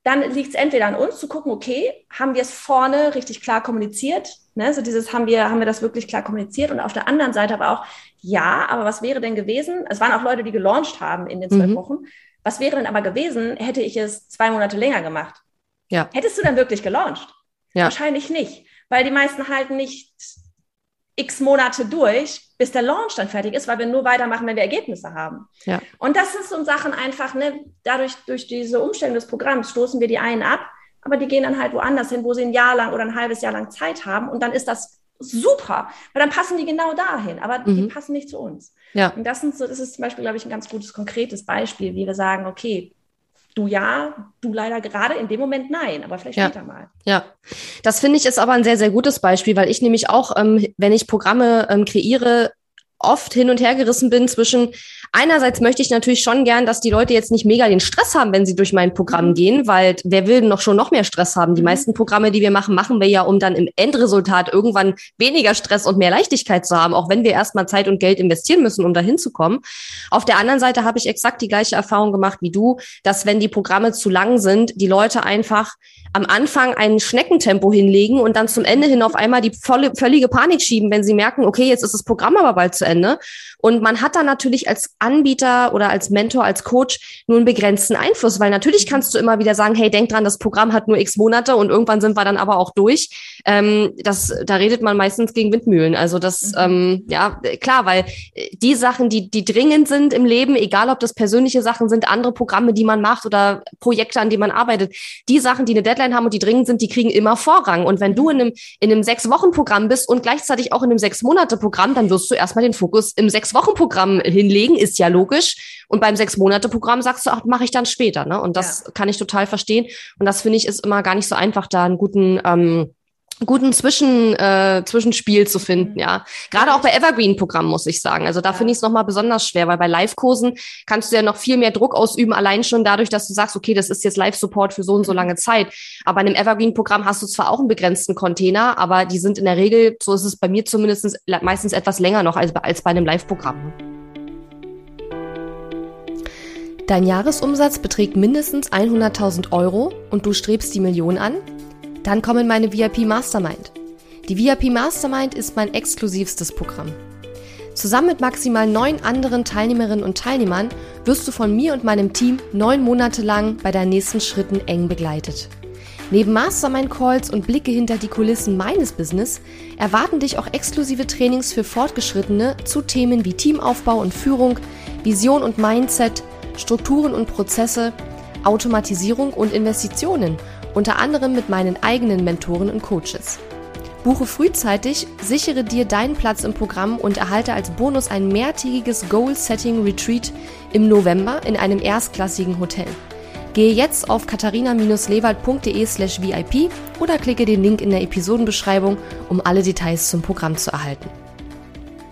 dann liegt es entweder an uns zu gucken, okay, haben wir es vorne richtig klar kommuniziert? Ne? So dieses haben wir, haben wir das wirklich klar kommuniziert? Und auf der anderen Seite aber auch, ja, aber was wäre denn gewesen? Es waren auch Leute, die gelauncht haben in den zwölf mhm. Wochen. Was wäre denn aber gewesen, hätte ich es zwei Monate länger gemacht? Ja. Hättest du dann wirklich gelauncht? Ja. Wahrscheinlich nicht, weil die meisten halten nicht x Monate durch, bis der Launch dann fertig ist, weil wir nur weitermachen, wenn wir Ergebnisse haben. Ja. Und das ist so Sachen einfach, ne, dadurch, durch diese Umstellung des Programms stoßen wir die einen ab, aber die gehen dann halt woanders hin, wo sie ein Jahr lang oder ein halbes Jahr lang Zeit haben und dann ist das super, weil dann passen die genau dahin, aber mhm. die passen nicht zu uns. Ja. Und das, sind so, das ist zum Beispiel, glaube ich, ein ganz gutes, konkretes Beispiel, wie wir sagen, okay, du ja, du leider gerade in dem Moment nein, aber vielleicht ja. später mal. Ja, das finde ich ist aber ein sehr, sehr gutes Beispiel, weil ich nämlich auch, ähm, wenn ich Programme ähm, kreiere, oft hin und her gerissen bin zwischen einerseits möchte ich natürlich schon gern, dass die Leute jetzt nicht mega den Stress haben, wenn sie durch mein Programm mhm. gehen, weil wer will noch schon noch mehr Stress haben? Die mhm. meisten Programme, die wir machen, machen wir ja, um dann im Endresultat irgendwann weniger Stress und mehr Leichtigkeit zu haben, auch wenn wir erstmal Zeit und Geld investieren müssen, um dahin zu kommen. Auf der anderen Seite habe ich exakt die gleiche Erfahrung gemacht wie du, dass wenn die Programme zu lang sind, die Leute einfach am Anfang ein Schneckentempo hinlegen und dann zum Ende hin auf einmal die volle, völlige Panik schieben, wenn sie merken, okay, jetzt ist das Programm aber bald zu Ende. Und man hat dann natürlich als Anbieter oder als Mentor, als Coach nur einen begrenzten Einfluss, weil natürlich kannst du immer wieder sagen, hey, denk dran, das Programm hat nur x Monate und irgendwann sind wir dann aber auch durch. Ähm, das, da redet man meistens gegen Windmühlen. Also das, mhm. ähm, ja, klar, weil die Sachen, die, die dringend sind im Leben, egal ob das persönliche Sachen sind, andere Programme, die man macht oder Projekte, an denen man arbeitet, die Sachen, die eine Deadline haben und die dringend sind, die kriegen immer Vorrang. Und wenn du in einem, in einem Sechs-Wochen-Programm bist und gleichzeitig auch in einem Sechs-Monate-Programm, dann wirst du erstmal den Fokus im Sechs-Wochen-Programm hinlegen, ist ja logisch. Und beim Sechs-Monate-Programm sagst du, ach, mache ich dann später. Ne? Und das ja. kann ich total verstehen. Und das finde ich ist immer gar nicht so einfach, da einen guten ähm, guten Zwischen, äh, Zwischenspiel zu finden, ja. Gerade auch bei Evergreen-Programmen, muss ich sagen. Also da finde ich es nochmal besonders schwer, weil bei Live-Kursen kannst du ja noch viel mehr Druck ausüben, allein schon dadurch, dass du sagst, okay, das ist jetzt Live-Support für so und so mhm. lange Zeit. Aber in einem Evergreen-Programm hast du zwar auch einen begrenzten Container, aber die sind in der Regel, so ist es bei mir zumindest meistens etwas länger noch als, als bei einem Live-Programm. Dein Jahresumsatz beträgt mindestens 100.000 Euro und du strebst die Million an? Dann kommen meine VIP Mastermind. Die VIP Mastermind ist mein exklusivstes Programm. Zusammen mit maximal neun anderen Teilnehmerinnen und Teilnehmern wirst du von mir und meinem Team neun Monate lang bei deinen nächsten Schritten eng begleitet. Neben Mastermind-Calls und Blicke hinter die Kulissen meines Business erwarten dich auch exklusive Trainings für Fortgeschrittene zu Themen wie Teamaufbau und Führung, Vision und Mindset, Strukturen und Prozesse, Automatisierung und Investitionen unter anderem mit meinen eigenen Mentoren und Coaches. Buche frühzeitig, sichere dir deinen Platz im Programm und erhalte als Bonus ein mehrtägiges Goal-Setting-Retreat im November in einem erstklassigen Hotel. Gehe jetzt auf katharina-lewald.de slash VIP oder klicke den Link in der Episodenbeschreibung, um alle Details zum Programm zu erhalten.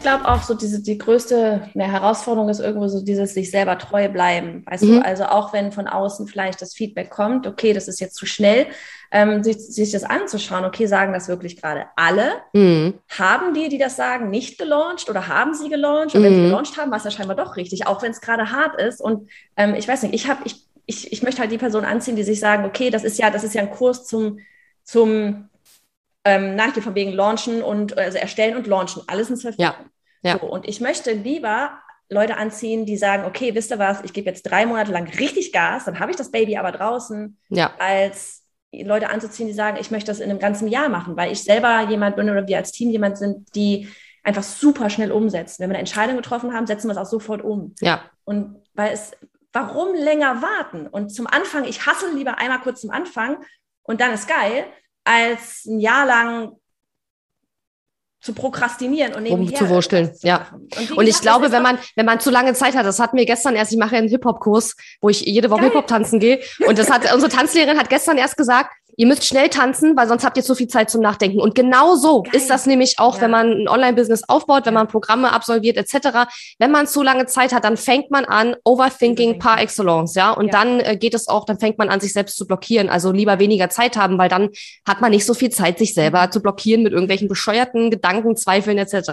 Glaube auch so diese, die größte eine Herausforderung ist irgendwo so dieses sich selber treu bleiben. Weißt mhm. du, also auch wenn von außen vielleicht das Feedback kommt, okay, das ist jetzt zu schnell, ähm, sich, sich das anzuschauen, okay, sagen das wirklich gerade alle? Mhm. Haben die, die das sagen, nicht gelauncht oder haben sie gelauncht? Und wenn sie mhm. gelauncht haben, war es ja scheinbar doch richtig, auch wenn es gerade hart ist. Und ähm, ich weiß nicht, ich habe, ich, ich, ich möchte halt die Person anziehen, die sich sagen, okay, das ist ja, das ist ja ein Kurs zum, zum ähm, nach von wegen launchen und also erstellen und launchen, alles in zwölf ja. ja. So, und ich möchte lieber Leute anziehen, die sagen, okay, wisst ihr was, ich gebe jetzt drei Monate lang richtig Gas, dann habe ich das Baby aber draußen, ja. als Leute anzuziehen, die sagen, ich möchte das in einem ganzen Jahr machen, weil ich selber jemand bin oder wir als Team jemand sind, die einfach super schnell umsetzen. Wenn wir eine Entscheidung getroffen haben, setzen wir es auch sofort um. Ja. Und weil es, warum länger warten? Und zum Anfang, ich hasse lieber einmal kurz zum Anfang und dann ist geil, als ein Jahr lang zu prokrastinieren und nebenher rumzuwurschteln. Ja. Und, und ich glaube, wenn man, wenn man zu lange Zeit hat, das hatten wir gestern erst, ich mache einen Hip-Hop-Kurs, wo ich jede Woche Hip-Hop tanzen gehe. Und das hat, unsere Tanzlehrerin hat gestern erst gesagt, ihr müsst schnell tanzen, weil sonst habt ihr zu viel Zeit zum Nachdenken. Und genau so Geil. ist das nämlich auch, ja. wenn man ein Online-Business aufbaut, wenn man Programme absolviert etc. Wenn man zu lange Zeit hat, dann fängt man an, Overthinking par excellence, ja. Und ja. dann äh, geht es auch, dann fängt man an, sich selbst zu blockieren. Also lieber weniger Zeit haben, weil dann hat man nicht so viel Zeit, sich selber mhm. zu blockieren mit irgendwelchen bescheuerten Gedanken, Zweifeln etc.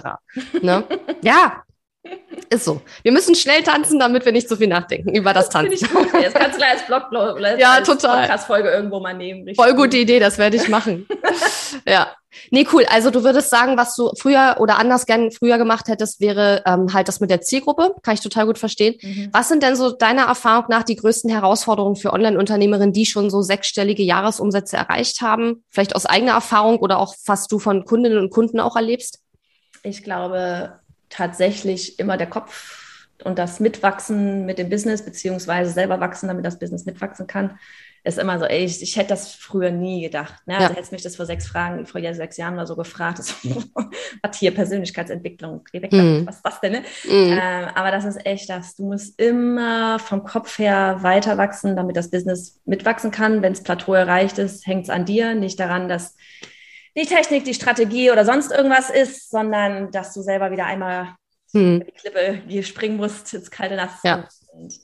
ne? ja, ist so. Wir müssen schnell tanzen, damit wir nicht so viel nachdenken über das Tanzen. Das, gut. das kannst du gleich als Blog ja, als total. Podcast-Folge irgendwo mal nehmen. Richtig Voll gute Idee, das werde ich machen. ja. Nee, cool. Also du würdest sagen, was du früher oder anders gern früher gemacht hättest, wäre ähm, halt das mit der Zielgruppe. Kann ich total gut verstehen. Mhm. Was sind denn so deiner Erfahrung nach die größten Herausforderungen für Online-Unternehmerinnen, die schon so sechsstellige Jahresumsätze erreicht haben? Vielleicht aus eigener Erfahrung oder auch was du von Kundinnen und Kunden auch erlebst? Ich glaube, tatsächlich immer der Kopf und das Mitwachsen mit dem Business, beziehungsweise selber wachsen, damit das Business mitwachsen kann, ist immer so, ey, ich, ich hätte das früher nie gedacht. Ne? Also ja. hättest mich das vor sechs Fragen, vor sechs Jahren oder so gefragt, das, was hier Persönlichkeitsentwicklung, mm. was ist das denn? Ne? Mm. Ähm, aber das ist echt das. Du musst immer vom Kopf her weiter wachsen, damit das Business mitwachsen kann. Wenn das Plateau erreicht ist, hängt es an dir, nicht daran, dass die Technik, die Strategie oder sonst irgendwas ist, sondern dass du selber wieder einmal hm. die Klippe springen musst, ins kalte Nass. Ja. Und,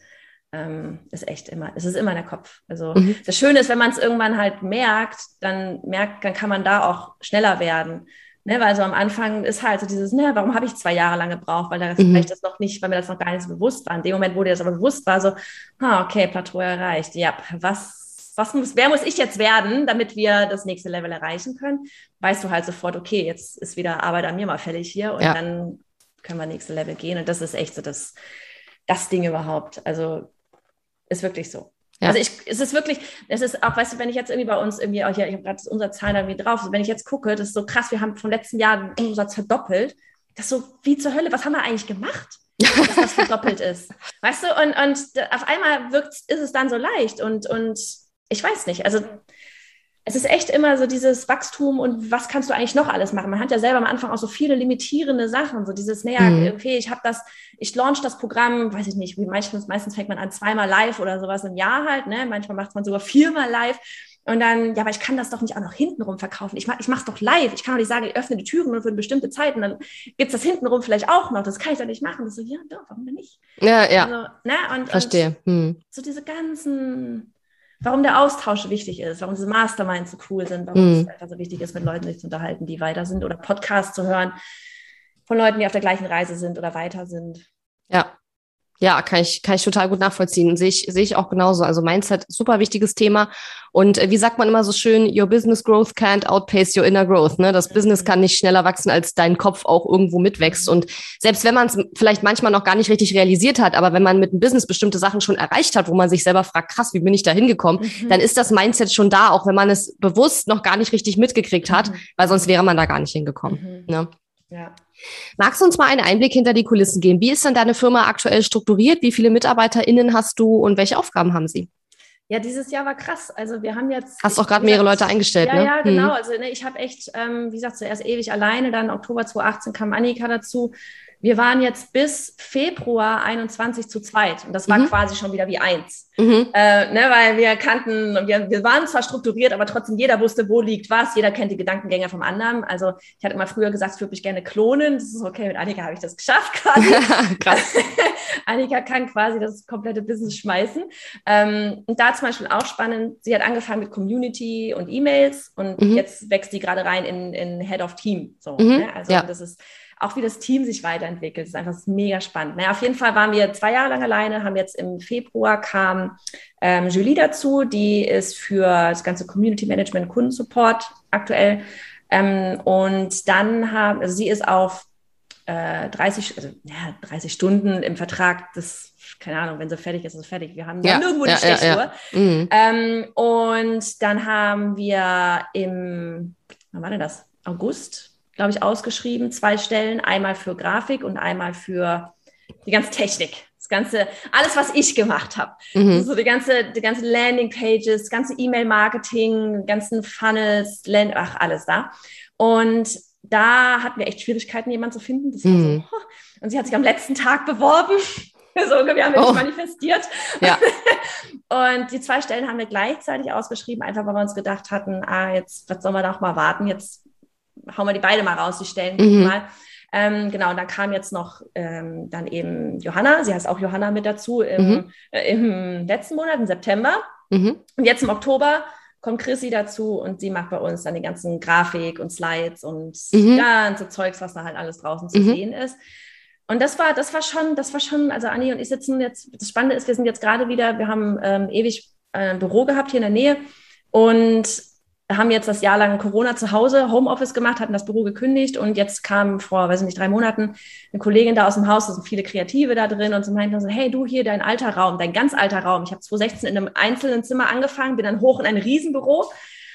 ähm, ist echt immer, es ist immer in der Kopf. Also mhm. das Schöne ist, wenn man es irgendwann halt merkt, dann merkt, dann kann man da auch schneller werden. Ne, weil so am Anfang ist halt so dieses, ne, warum habe ich zwei Jahre lang gebraucht, weil da mhm. vielleicht das noch nicht, weil mir das noch gar nicht so bewusst war. In dem Moment, wo dir das aber bewusst war, so, ah, okay, Plateau erreicht. Ja, was was muss, wer muss ich jetzt werden, damit wir das nächste Level erreichen können, weißt du halt sofort, okay, jetzt ist wieder Arbeit an mir mal fällig hier und ja. dann können wir nächste Level gehen. Und das ist echt so das, das Ding überhaupt. Also ist wirklich so. Ja. Also ich, es ist wirklich, es ist auch, weißt du, wenn ich jetzt irgendwie bei uns irgendwie, auch hier, ich habe gerade unser Zahlen irgendwie drauf, also wenn ich jetzt gucke, das ist so krass, wir haben vom letzten Jahr den Umsatz verdoppelt. Das ist so, wie zur Hölle, was haben wir eigentlich gemacht? dass das verdoppelt ist. Weißt du, und, und auf einmal wirkt, ist es dann so leicht und, und ich weiß nicht. Also es ist echt immer so dieses Wachstum und was kannst du eigentlich noch alles machen? Man hat ja selber am Anfang auch so viele limitierende Sachen, so dieses, naja, mhm. okay, ich habe das, ich launch das Programm, weiß ich nicht, wie meistens, meistens fängt man an zweimal live oder sowas im Jahr halt, ne? Manchmal macht man sogar viermal live. Und dann, ja, aber ich kann das doch nicht auch noch hintenrum verkaufen. Ich, mach, ich mache es doch live. Ich kann doch nicht sagen, ich öffne die Türen nur für eine bestimmte Zeit und dann gibt es das hintenrum vielleicht auch noch. Das kann ich doch nicht machen. Das so, ja, doch, warum denn nicht? Ja, ja. Also, ne? und, Verstehe. Und hm. So diese ganzen warum der Austausch wichtig ist, warum diese Masterminds so cool sind, warum mhm. es einfach so wichtig ist, mit Leuten sich zu unterhalten, die weiter sind oder Podcasts zu hören von Leuten, die auf der gleichen Reise sind oder weiter sind. Ja, ja, kann ich, kann ich total gut nachvollziehen. Sehe ich, sehe ich auch genauso. Also Mindset, super wichtiges Thema. Und äh, wie sagt man immer so schön, your business growth can't outpace your inner growth. Ne? Das Business mhm. kann nicht schneller wachsen, als dein Kopf auch irgendwo mitwächst. Und selbst wenn man es vielleicht manchmal noch gar nicht richtig realisiert hat, aber wenn man mit einem Business bestimmte Sachen schon erreicht hat, wo man sich selber fragt, krass, wie bin ich da hingekommen, mhm. dann ist das Mindset schon da, auch wenn man es bewusst noch gar nicht richtig mitgekriegt hat, mhm. weil sonst wäre man da gar nicht hingekommen. Mhm. Ne? Ja. Magst du uns mal einen Einblick hinter die Kulissen geben? Wie ist denn deine Firma aktuell strukturiert? Wie viele MitarbeiterInnen hast du und welche Aufgaben haben sie? Ja, dieses Jahr war krass. Also wir haben jetzt. Hast auch gerade mehrere Leute eingestellt, ja, ne? Ja, genau. Hm. Also ne, ich habe echt, ähm, wie gesagt, zuerst ewig alleine, dann Oktober 2018 kam Annika dazu. Wir waren jetzt bis Februar 21 zu zweit und das war mhm. quasi schon wieder wie eins. Mhm. Äh, ne, weil wir kannten, wir, wir waren zwar strukturiert, aber trotzdem jeder wusste, wo liegt was. Jeder kennt die Gedankengänge vom anderen. Also ich hatte immer früher gesagt, ich würde mich gerne klonen. Das ist okay, mit Annika habe ich das geschafft quasi. Krass. Annika kann quasi das komplette Business schmeißen. Ähm, und da zum Beispiel auch spannend, sie hat angefangen mit Community und E-Mails und mhm. jetzt wächst sie gerade rein in, in Head of Team. So, mhm. ne? Also ja. das ist auch wie das Team sich weiterentwickelt. Das ist einfach mega spannend. Naja, auf jeden Fall waren wir zwei Jahre lang alleine, haben jetzt im Februar kam ähm, Julie dazu, die ist für das ganze Community Management Kundensupport aktuell. Ähm, und dann haben, also sie ist auf äh, 30, also ja, 30 Stunden im Vertrag, das, keine Ahnung, wenn sie fertig ist, ist sie fertig. Wir haben ja, nirgendwo ja, die Stechuhr. Ja, ja. Mhm. Ähm, und dann haben wir im, wann war denn das? August, glaube ich, ausgeschrieben, zwei Stellen, einmal für Grafik und einmal für die ganze Technik. Das ganze, alles, was ich gemacht habe. Mhm. So die ganze, die ganze Landing Pages, ganze E-Mail-Marketing, ganzen Funnels, Land, ach, alles da. Und da hatten wir echt Schwierigkeiten, jemanden zu finden. Mhm. so, und sie hat sich am letzten Tag beworben. so ungefähr haben wir oh. manifestiert. Ja. und die zwei Stellen haben wir gleichzeitig ausgeschrieben, einfach weil wir uns gedacht hatten, ah, jetzt, was sollen wir noch mal warten? Jetzt hauen wir die beide mal raus, die Stellen mhm. mal. Ähm, genau, und dann kam jetzt noch ähm, dann eben Johanna, sie heißt auch Johanna mit dazu im, mhm. äh, im letzten Monat, im September. Mhm. Und jetzt im Oktober kommt Chrissy dazu und sie macht bei uns dann die ganzen Grafik und Slides und mhm. ganze Zeugs, was da halt alles draußen zu mhm. sehen ist. Und das war, das war schon, das war schon, also Anni und ich sitzen jetzt, das Spannende ist, wir sind jetzt gerade wieder, wir haben ähm, ewig äh, ein Büro gehabt hier in der Nähe und haben jetzt das Jahr lang Corona zu Hause, Homeoffice gemacht, hatten das Büro gekündigt und jetzt kam vor, weiß ich nicht, drei Monaten eine Kollegin da aus dem Haus, da sind viele Kreative da drin und so meinten so, hey, du hier, dein alter Raum, dein ganz alter Raum. Ich habe 2016 in einem einzelnen Zimmer angefangen, bin dann hoch in ein Riesenbüro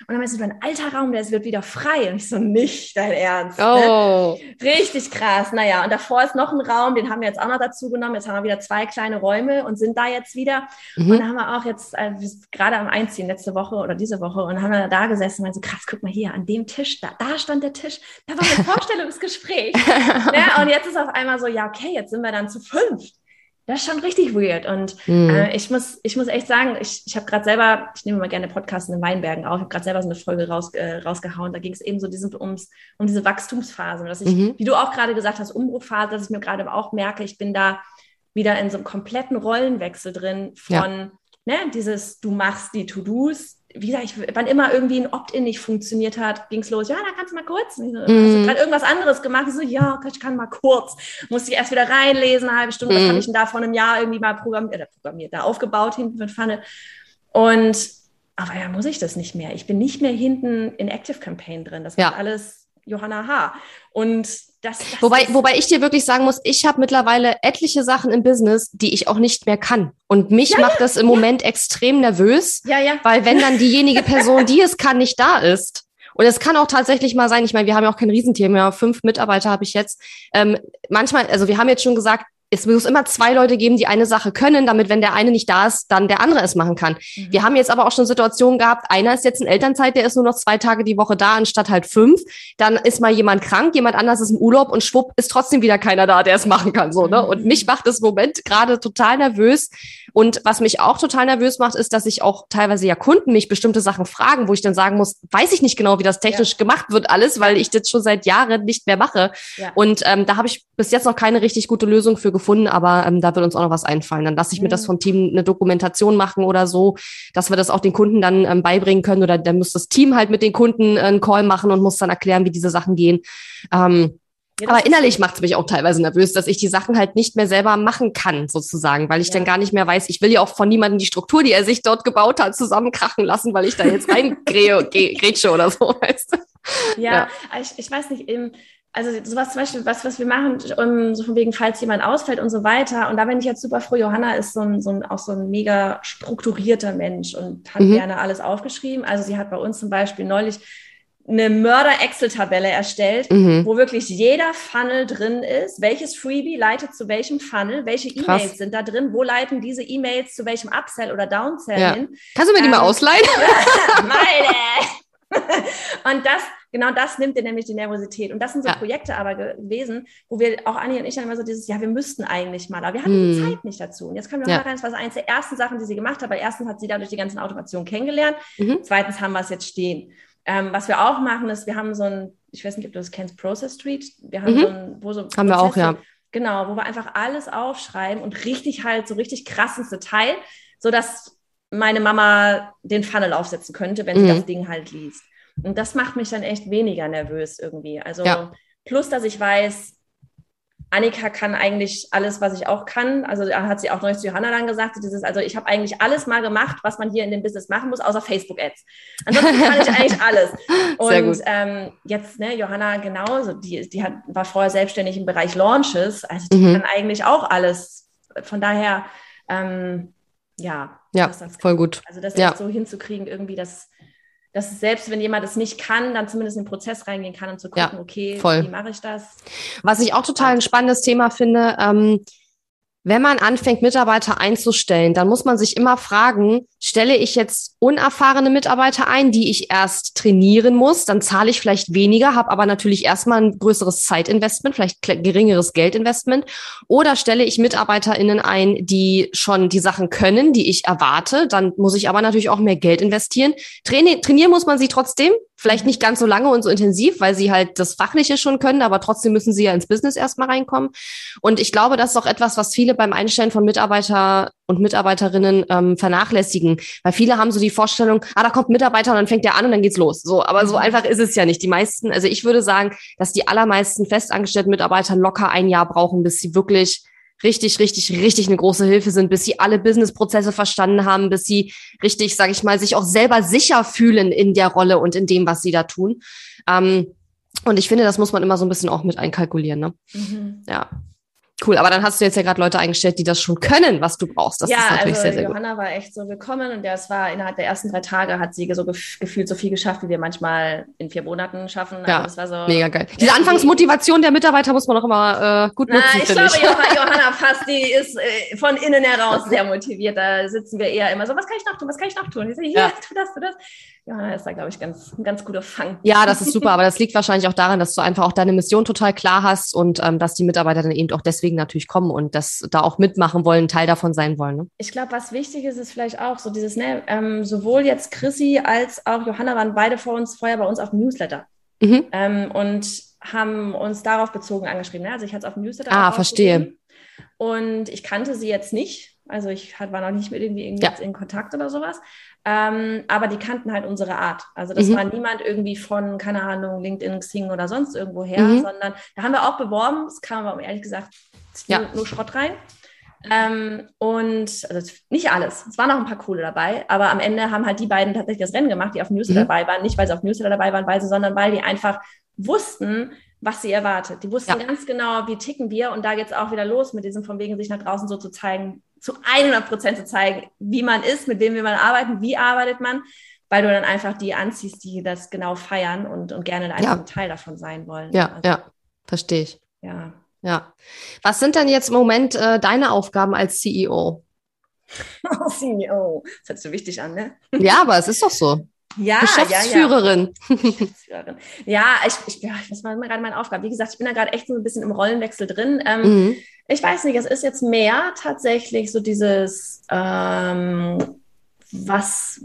und dann meinst du, mein alter Raum, der wird wieder frei. Und ich so, nicht dein Ernst. Ne? Oh. Ne? Richtig krass. Naja, und davor ist noch ein Raum, den haben wir jetzt auch noch dazu genommen. Jetzt haben wir wieder zwei kleine Räume und sind da jetzt wieder. Mhm. Und dann haben wir auch jetzt äh, gerade am Einziehen letzte Woche oder diese Woche und haben wir da gesessen und meinen so, krass, guck mal hier, an dem Tisch, da, da stand der Tisch, da war ein Vorstellungsgespräch. ne? Und jetzt ist auf einmal so, ja, okay, jetzt sind wir dann zu fünf das ist schon richtig weird. Und mhm. äh, ich, muss, ich muss echt sagen, ich, ich habe gerade selber, ich nehme mal gerne Podcasts in den Weinbergen auf, ich habe gerade selber so eine Folge raus, äh, rausgehauen. Da ging es eben so diesen, ums, um diese Wachstumsphase. Dass ich, mhm. wie du auch gerade gesagt hast, Umbruchphase, dass ich mir gerade auch merke, ich bin da wieder in so einem kompletten Rollenwechsel drin von, ja. ne, dieses, du machst die To-Dos, wie gesagt, ich, wann immer irgendwie ein Opt-in nicht funktioniert hat, ging es los, ja, da kannst du mal kurz. Mhm. gerade irgendwas anderes gemacht? Ich so, ja, ich kann mal kurz. Musste ich erst wieder reinlesen, eine halbe Stunde. Mm. Was habe mhm. ich denn da vor einem Jahr irgendwie mal programmiert, äh, programmiert da aufgebaut hinten mit Pfanne. Und aber ja, muss ich das nicht mehr. Ich bin nicht mehr hinten in Active Campaign drin. Das ja. alles Johanna H. Und das, das wobei, wobei ich dir wirklich sagen muss, ich habe mittlerweile etliche Sachen im Business, die ich auch nicht mehr kann. Und mich ja, macht ja, das im ja. Moment extrem nervös, ja, ja. weil wenn dann diejenige Person, die es kann, nicht da ist. Und es kann auch tatsächlich mal sein, ich meine, wir haben ja auch kein Riesenteam mehr, fünf Mitarbeiter habe ich jetzt. Ähm, manchmal, also wir haben jetzt schon gesagt, es muss immer zwei Leute geben, die eine Sache können, damit, wenn der eine nicht da ist, dann der andere es machen kann. Mhm. Wir haben jetzt aber auch schon Situationen gehabt, einer ist jetzt in Elternzeit, der ist nur noch zwei Tage die Woche da, anstatt halt fünf. Dann ist mal jemand krank, jemand anders ist im Urlaub und schwupp ist trotzdem wieder keiner da, der es machen kann. So, ne? Und mich macht das Moment gerade total nervös. Und was mich auch total nervös macht, ist, dass ich auch teilweise ja Kunden mich bestimmte Sachen fragen, wo ich dann sagen muss, weiß ich nicht genau, wie das technisch ja. gemacht wird, alles, weil ich das schon seit Jahren nicht mehr mache. Ja. Und ähm, da habe ich bis jetzt noch keine richtig gute Lösung für gefunden, aber ähm, da wird uns auch noch was einfallen. Dann lasse ich mhm. mir das mhm. vom Team eine Dokumentation machen oder so, dass wir das auch den Kunden dann ähm, beibringen können oder dann muss das Team halt mit den Kunden äh, einen Call machen und muss dann erklären, wie diese Sachen gehen. Ähm, ja, aber innerlich macht es mich auch teilweise nervös, dass ich die Sachen halt nicht mehr selber machen kann, sozusagen, weil ich ja. dann gar nicht mehr weiß, ich will ja auch von niemandem die Struktur, die er sich dort gebaut hat, zusammenkrachen lassen, weil ich da jetzt rein grätsche oder so, weißt du? Ja, ja. Ich, ich weiß nicht, eben, also sowas zum Beispiel, was, was wir machen, um, so von wegen, falls jemand ausfällt und so weiter. Und da bin ich jetzt super froh. Johanna ist so ein, so ein, auch so ein mega strukturierter Mensch und hat mhm. gerne alles aufgeschrieben. Also sie hat bei uns zum Beispiel neulich eine Mörder-Excel-Tabelle erstellt, mhm. wo wirklich jeder Funnel drin ist. Welches Freebie leitet zu welchem Funnel? Welche E-Mails sind da drin? Wo leiten diese E-Mails zu welchem Upsell oder Downsell ja. hin? Kannst du mir die ähm, mal ausleihen? Meine! und das, genau das nimmt dir nämlich die Nervosität. Und das sind so ja. Projekte aber gewesen, wo wir auch Anni und ich dann immer so dieses, ja, wir müssten eigentlich mal, aber wir hatten die Zeit nicht dazu. Und jetzt können wir ja. rein, das war eines der ersten Sachen, die sie gemacht hat, weil erstens hat sie dadurch die ganzen Automationen kennengelernt, mhm. zweitens haben wir es jetzt stehen. Ähm, was wir auch machen, ist, wir haben so ein, ich weiß nicht, ob du das kennst, Process Street. Wir haben mhm. so ein, wo so haben Prozesse, wir auch, ja. Genau, wo wir einfach alles aufschreiben und richtig halt so richtig krass ins Detail, sodass meine Mama den Funnel aufsetzen könnte, wenn sie mhm. das Ding halt liest. Und das macht mich dann echt weniger nervös irgendwie. Also ja. plus, dass ich weiß, Annika kann eigentlich alles, was ich auch kann. Also hat sie auch neulich zu Johanna dann gesagt, dieses, also ich habe eigentlich alles mal gemacht, was man hier in dem Business machen muss, außer Facebook-Ads. Ansonsten kann ich eigentlich alles. Und ähm, jetzt, ne, Johanna genauso, die, die hat, war vorher selbstständig im Bereich Launches, also die mhm. kann eigentlich auch alles. Von daher, ähm, ja. Ja, voll gut. Also das ja. so hinzukriegen, irgendwie, dass dass selbst wenn jemand es nicht kann, dann zumindest in den Prozess reingehen kann und zu gucken, ja, okay, voll. wie mache ich das? Was ich auch total ein spannendes Thema finde, ähm, wenn man anfängt, Mitarbeiter einzustellen, dann muss man sich immer fragen, stelle ich jetzt unerfahrene Mitarbeiter ein, die ich erst trainieren muss, dann zahle ich vielleicht weniger, habe aber natürlich erstmal ein größeres Zeitinvestment, vielleicht geringeres Geldinvestment, oder stelle ich MitarbeiterInnen ein, die schon die Sachen können, die ich erwarte, dann muss ich aber natürlich auch mehr Geld investieren. Traini trainieren muss man sie trotzdem, vielleicht nicht ganz so lange und so intensiv, weil sie halt das Fachliche schon können, aber trotzdem müssen sie ja ins Business erstmal reinkommen. Und ich glaube, das ist auch etwas, was viele beim Einstellen von Mitarbeiter und Mitarbeiterinnen ähm, vernachlässigen. Weil viele haben so die Vorstellung, ah, da kommt ein Mitarbeiter und dann fängt der an und dann geht's los. So, aber so mhm. einfach ist es ja nicht. Die meisten, also ich würde sagen, dass die allermeisten festangestellten Mitarbeiter locker ein Jahr brauchen, bis sie wirklich richtig, richtig, richtig eine große Hilfe sind, bis sie alle Businessprozesse verstanden haben, bis sie richtig, sage ich mal, sich auch selber sicher fühlen in der Rolle und in dem, was sie da tun. Ähm, und ich finde, das muss man immer so ein bisschen auch mit einkalkulieren. Ne? Mhm. Ja. Cool, aber dann hast du jetzt ja gerade Leute eingestellt, die das schon können, was du brauchst. Das ja, ist natürlich also sehr, sehr Johanna gut. war echt so willkommen und das war innerhalb der ersten drei Tage hat sie so gef gefühlt so viel geschafft, wie wir manchmal in vier Monaten schaffen. Ja, also das war so mega geil. Diese Anfangsmotivation der Mitarbeiter muss man auch immer äh, gut nutzen. Na, ich glaube, ich. Johanna fast, die ist äh, von innen heraus sehr motiviert. Da sitzen wir eher immer so, was kann ich noch tun, was kann ich noch tun? Ich sage, hier, ja. tu das, tu das. Johanna ist da, glaube ich, ganz, ein ganz guter Fang. Ja, das ist super, aber das liegt wahrscheinlich auch daran, dass du einfach auch deine Mission total klar hast und ähm, dass die Mitarbeiter dann eben auch deswegen natürlich kommen und das da auch mitmachen wollen, Teil davon sein wollen. Ne? Ich glaube, was wichtig ist, ist vielleicht auch so dieses, ne, ähm, sowohl jetzt Chrissy als auch Johanna waren beide vor uns vorher bei uns auf dem Newsletter mhm. ähm, und haben uns darauf bezogen angeschrieben. Ne? Also ich hatte es auf dem Newsletter. Ah, verstehe. Und ich kannte sie jetzt nicht. Also ich war noch nicht mit irgendwie, irgendwie ja. in Kontakt oder sowas. Ähm, aber die kannten halt unsere Art. Also das mhm. war niemand irgendwie von, keine Ahnung, LinkedIn, Xing oder sonst irgendwo her, mhm. sondern da haben wir auch beworben. Es kam aber ehrlich gesagt ja. nur, nur Schrott rein. Ähm, und also nicht alles. Es waren auch ein paar coole dabei, aber am Ende haben halt die beiden tatsächlich das Rennen gemacht, die auf Newsletter mhm. dabei waren. Nicht, weil sie auf Newsletter dabei waren, weil sie, sondern weil die einfach wussten, was sie erwartet. Die wussten ja. ganz genau, wie ticken wir. Und da geht es auch wieder los mit diesem von wegen sich nach draußen so zu zeigen, zu 100 Prozent zu zeigen, wie man ist, mit wem will man arbeiten, wie arbeitet man, weil du dann einfach die anziehst, die das genau feiern und, und gerne einfach ja. ein Teil davon sein wollen. Ja, also, ja, verstehe ich. Ja. Ja. Was sind denn jetzt im Moment äh, deine Aufgaben als CEO? Oh, CEO. Das hört sich so wichtig an, ne? Ja, aber es ist doch so. Ja, Geschäftsführerin. Ja, ja. Geschäftsführerin. ja ich, ich, ja, das war gerade meine Aufgabe. Wie gesagt, ich bin da gerade echt so ein bisschen im Rollenwechsel drin. Ähm, mhm. Ich weiß nicht, es ist jetzt mehr tatsächlich so dieses, ähm, was,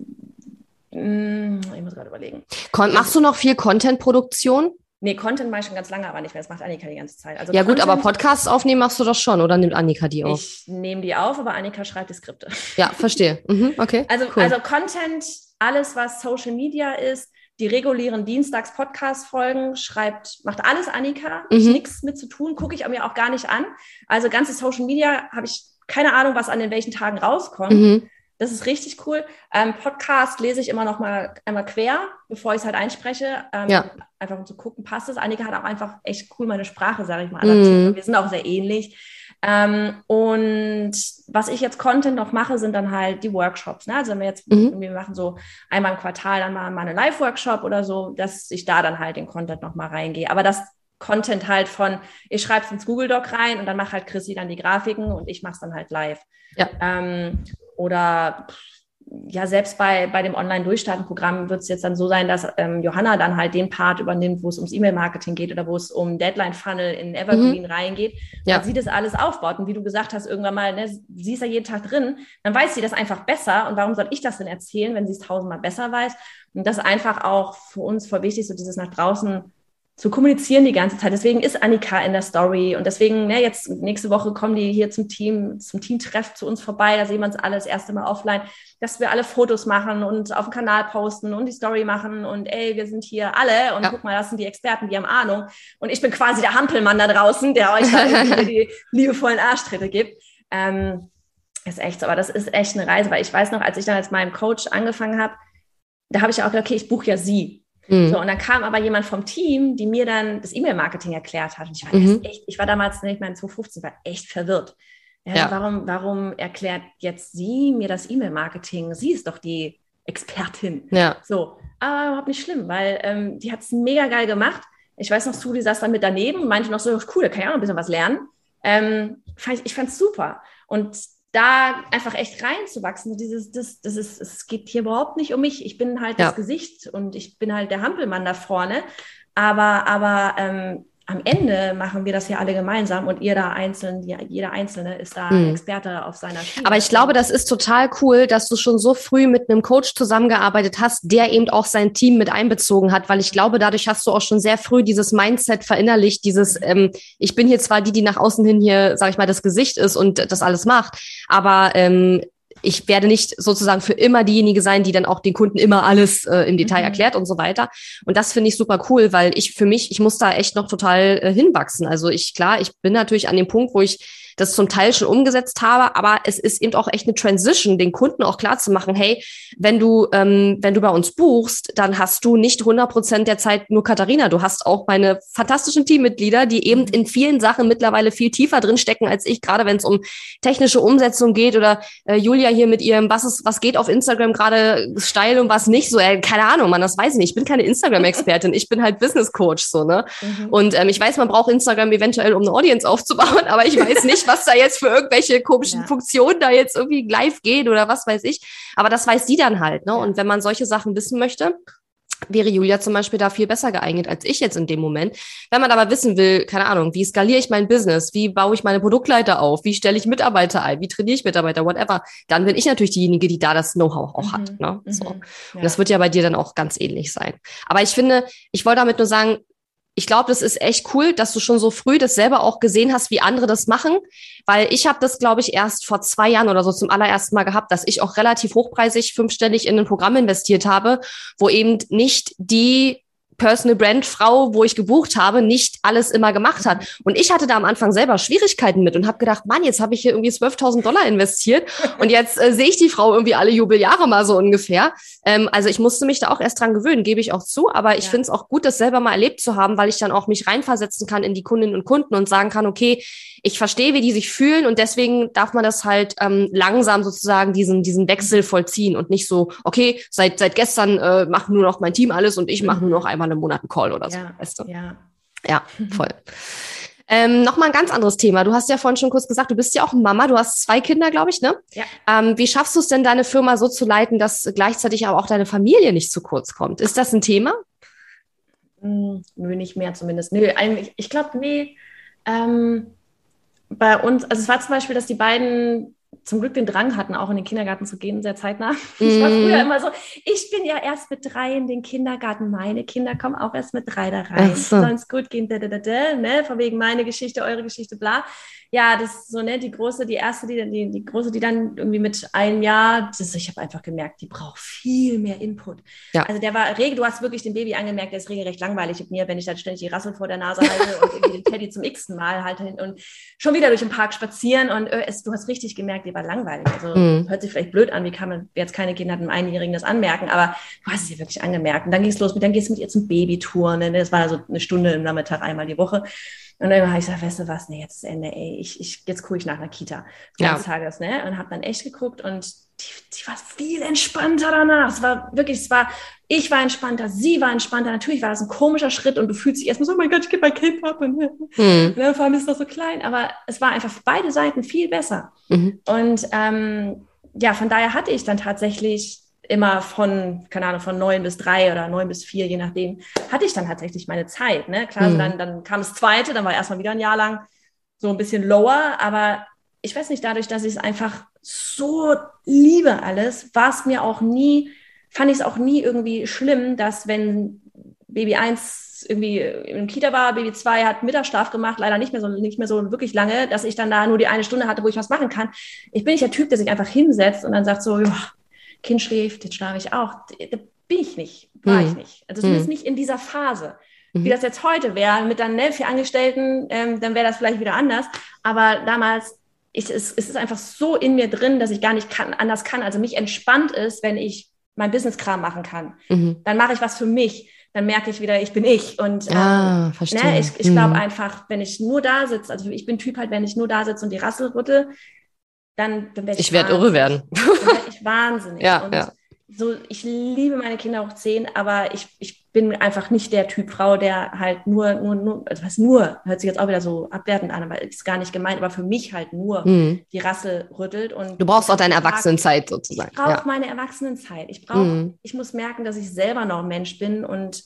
mh, hm, ich muss gerade überlegen. Kon machst du noch viel Content-Produktion? Nee, Content mache ich schon ganz lange, aber nicht mehr. Das macht Annika die ganze Zeit. Also ja Content, gut, aber Podcasts aufnehmen machst du doch schon, oder nimmt Annika die auf? Ich nehme die auf, aber Annika schreibt die Skripte. Ja, verstehe. Mhm, okay. Also, cool. also Content, alles, was Social Media ist, die regulären Dienstags-Podcast-Folgen schreibt, macht alles Annika. Mhm. Ich nichts mit zu tun, gucke ich mir auch gar nicht an. Also ganze Social Media habe ich keine Ahnung, was an den welchen Tagen rauskommt. Mhm. Das ist richtig cool. Ähm, Podcast lese ich immer noch mal einmal quer, bevor ich es halt einspreche. Ähm, ja. Einfach um zu gucken, passt es. Annika hat auch einfach echt cool meine Sprache, sage ich mal. Mhm. Wir sind auch sehr ähnlich. Ähm, und was ich jetzt Content noch mache, sind dann halt die Workshops. Ne? Also wenn wir jetzt mhm. wir machen so einmal im Quartal dann mal, mal eine Live-Workshop oder so, dass ich da dann halt den Content noch mal reingehe. Aber das Content halt von, ich schreibe es ins Google Doc rein und dann macht halt Chrissy dann die Grafiken und ich mache es dann halt live. Ja. Ähm, oder ja, selbst bei, bei dem Online-Durchstarten-Programm wird es jetzt dann so sein, dass ähm, Johanna dann halt den Part übernimmt, wo es ums E-Mail-Marketing geht oder wo es um Deadline-Funnel in Evergreen mhm. reingeht, ja. sie das alles aufbaut. Und wie du gesagt hast, irgendwann mal, ne, sie ist ja jeden Tag drin, dann weiß sie das einfach besser. Und warum soll ich das denn erzählen, wenn sie es tausendmal besser weiß? Und das ist einfach auch für uns voll wichtig, so dieses nach draußen zu kommunizieren die ganze Zeit. Deswegen ist Annika in der Story und deswegen, ne, jetzt nächste Woche kommen die hier zum Team, zum Teamtreff zu uns vorbei. Da sehen wir uns alle das erste Mal offline, dass wir alle Fotos machen und auf dem Kanal posten und die Story machen und ey, wir sind hier alle und ja. guck mal, das sind die Experten, die haben Ahnung. Und ich bin quasi der Hampelmann da draußen, der euch da die liebevollen Arschtritte gibt. Ähm, ist echt so, aber das ist echt eine Reise, weil ich weiß noch, als ich dann als meinem Coach angefangen habe, da habe ich auch gedacht, okay, ich buche ja sie. Mhm. So, und dann kam aber jemand vom Team, die mir dann das E-Mail-Marketing erklärt hat. Und ich war mhm. echt, ich war damals, ich meine, 2015, war echt verwirrt. Ja, ja. Warum, warum erklärt jetzt sie mir das E-Mail-Marketing? Sie ist doch die Expertin. Ja. So, aber überhaupt nicht schlimm, weil ähm, die hat es mega geil gemacht. Ich weiß noch, Sudi saß dann mit daneben und meinte noch so, cool, da kann ich auch noch ein bisschen was lernen. Ähm, fand ich ich fand es super. Und da einfach echt reinzuwachsen. Dieses, das, das ist, es geht hier überhaupt nicht um mich. Ich bin halt ja. das Gesicht und ich bin halt der Hampelmann da vorne. Aber, aber ähm, am Ende machen wir das ja alle gemeinsam und ihr da einzeln, jeder Einzelne ist da hm. Experte auf seiner Schiene. Aber ich glaube, das ist total cool, dass du schon so früh mit einem Coach zusammengearbeitet hast, der eben auch sein Team mit einbezogen hat, weil ich glaube, dadurch hast du auch schon sehr früh dieses Mindset verinnerlicht, dieses, ähm, ich bin hier zwar die, die nach außen hin hier, sag ich mal, das Gesicht ist und das alles macht, aber ähm, ich werde nicht sozusagen für immer diejenige sein, die dann auch den Kunden immer alles äh, im Detail mhm. erklärt und so weiter. Und das finde ich super cool, weil ich für mich, ich muss da echt noch total äh, hinwachsen. Also ich, klar, ich bin natürlich an dem Punkt, wo ich das zum Teil schon umgesetzt habe, aber es ist eben auch echt eine Transition, den Kunden auch klar zu machen, hey, wenn du, ähm, wenn du bei uns buchst, dann hast du nicht 100 Prozent der Zeit nur Katharina. Du hast auch meine fantastischen Teammitglieder, die eben mhm. in vielen Sachen mittlerweile viel tiefer drin stecken als ich, gerade wenn es um technische Umsetzung geht oder äh, Julia hier mit ihrem, was ist, was geht auf Instagram gerade steil und was nicht so, äh, keine Ahnung, man, das weiß ich nicht. Ich bin keine Instagram-Expertin, ich bin halt Business Coach, so, ne? Mhm. Und ähm, ich weiß, man braucht Instagram eventuell, um eine Audience aufzubauen, aber ich weiß nicht, was da jetzt für irgendwelche komischen ja. Funktionen da jetzt irgendwie live gehen oder was weiß ich. Aber das weiß die dann halt. Ne? Ja. Und wenn man solche Sachen wissen möchte, wäre Julia zum Beispiel da viel besser geeignet als ich jetzt in dem Moment. Wenn man aber wissen will, keine Ahnung, wie skaliere ich mein Business, wie baue ich meine Produktleiter auf, wie stelle ich Mitarbeiter ein, wie trainiere ich Mitarbeiter, whatever, dann bin ich natürlich diejenige, die da das Know-how auch mhm. hat. Ne? So. Mhm. Ja. Und das wird ja bei dir dann auch ganz ähnlich sein. Aber ich finde, ich wollte damit nur sagen, ich glaube, das ist echt cool, dass du schon so früh das selber auch gesehen hast, wie andere das machen, weil ich habe das, glaube ich, erst vor zwei Jahren oder so zum allerersten Mal gehabt, dass ich auch relativ hochpreisig fünfstellig in ein Programm investiert habe, wo eben nicht die Personal Brand Frau, wo ich gebucht habe, nicht alles immer gemacht hat. Und ich hatte da am Anfang selber Schwierigkeiten mit und habe gedacht, Mann, jetzt habe ich hier irgendwie 12.000 Dollar investiert und jetzt äh, sehe ich die Frau irgendwie alle Jubeljahre mal so ungefähr. Ähm, also ich musste mich da auch erst dran gewöhnen, gebe ich auch zu. Aber ich ja. finde es auch gut, das selber mal erlebt zu haben, weil ich dann auch mich reinversetzen kann in die Kundinnen und Kunden und sagen kann, okay, ich verstehe, wie die sich fühlen und deswegen darf man das halt ähm, langsam sozusagen diesen, diesen Wechsel vollziehen und nicht so, okay, seit, seit gestern äh, macht nur noch mein Team alles und ich mache nur noch einmal im Monat einen Call oder so. Ja, weißt du? ja. ja voll. Ähm, Nochmal ein ganz anderes Thema. Du hast ja vorhin schon kurz gesagt, du bist ja auch Mama, du hast zwei Kinder, glaube ich, ne? Ja. Ähm, wie schaffst du es denn, deine Firma so zu leiten, dass gleichzeitig aber auch deine Familie nicht zu kurz kommt? Ist das ein Thema? Hm, nö, nicht mehr zumindest. Nö, eigentlich, ich glaube, nee. Ähm, bei uns, also es war zum Beispiel, dass die beiden zum Glück den Drang hatten, auch in den Kindergarten zu gehen, sehr zeitnah. Ich war früher mhm. immer so, ich bin ja erst mit drei in den Kindergarten, meine Kinder kommen auch erst mit drei da rein. So. Es gut gehen, da, da, da, da, ne? von wegen meine Geschichte, eure Geschichte, bla ja, das ist so, ne, die große, die erste, die, die, die große, die dann irgendwie mit einem Jahr, das, ich habe einfach gemerkt, die braucht viel mehr Input. Ja. Also der war rege, du hast wirklich den Baby angemerkt, der ist regelrecht langweilig mit mir, wenn ich dann ständig die Rassel vor der Nase halte und irgendwie den Teddy zum x-ten Mal halte und schon wieder durch den Park spazieren und äh, es, du hast richtig gemerkt, die war langweilig. Also mhm. hört sich vielleicht blöd an, wie kann man, jetzt keine Kinder hat, einem Einjährigen das anmerken, aber du hast es ihr wirklich angemerkt. Und dann ging es los mit, dann gehst du mit ihr zum Babytouren, ne? das war so eine Stunde im Nachmittag einmal die Woche. Und dann habe ich gesagt, weißt du was, nee, jetzt ist Ende, ey, ich, ich, jetzt gucke ich nach einer Kita. Ja. Tages, ne? Und habe dann echt geguckt und die, die war viel entspannter danach. Es war wirklich, es war, ich war entspannter, sie war entspannter. Natürlich war das ein komischer Schritt und du fühlst dich erstmal so, oh mein Gott, ich gebe mein Kind ab. Und, mhm. vor allem ist das so klein, aber es war einfach für beide Seiten viel besser. Mhm. Und ähm, ja, von daher hatte ich dann tatsächlich immer von, keine Ahnung, von neun bis drei oder neun bis vier, je nachdem, hatte ich dann tatsächlich meine Zeit. Ne? Klar, mhm. dann, dann kam das zweite, dann war erstmal wieder ein Jahr lang so ein bisschen lower, aber ich weiß nicht, dadurch, dass ich es einfach so liebe alles, war es mir auch nie, fand ich es auch nie irgendwie schlimm, dass wenn Baby 1 irgendwie im Kita war, Baby 2 hat Mittagsschlaf gemacht, leider nicht mehr so nicht mehr so wirklich lange, dass ich dann da nur die eine Stunde hatte, wo ich was machen kann. Ich bin nicht der Typ, der sich einfach hinsetzt und dann sagt so, ja, Kind schläft, jetzt schlafe ich auch. Da bin ich nicht, war mhm. ich nicht. Also zumindest mhm. nicht in dieser Phase. Mhm. Wie das jetzt heute wäre, mit dann ne, vier Angestellten, ähm, dann wäre das vielleicht wieder anders. Aber damals ich, es, es ist einfach so in mir drin, dass ich gar nicht kann, anders kann. Also mich entspannt ist, wenn ich mein Business-Kram machen kann. Mhm. Dann mache ich was für mich dann merke ich wieder, ich bin ich. Und ah, ähm, ne, ich, ich glaube mhm. einfach, wenn ich nur da sitze, also ich bin Typ halt, wenn ich nur da sitze und die Rassel rüttel, dann, dann werde ich. Ich werde irre werden. Werde ich wahnsinnig. ja, ja. So, ich liebe meine Kinder auch zehn, aber ich, ich bin einfach nicht der Typ Frau, der halt nur, nur, nur, also was nur, hört sich jetzt auch wieder so abwertend an, aber ist gar nicht gemeint, aber für mich halt nur mhm. die Rasse rüttelt. Und du brauchst auch deine Erwachsenenzeit sozusagen. Ich brauche ja. meine Erwachsenenzeit. Ich brauche, mhm. ich muss merken, dass ich selber noch ein Mensch bin und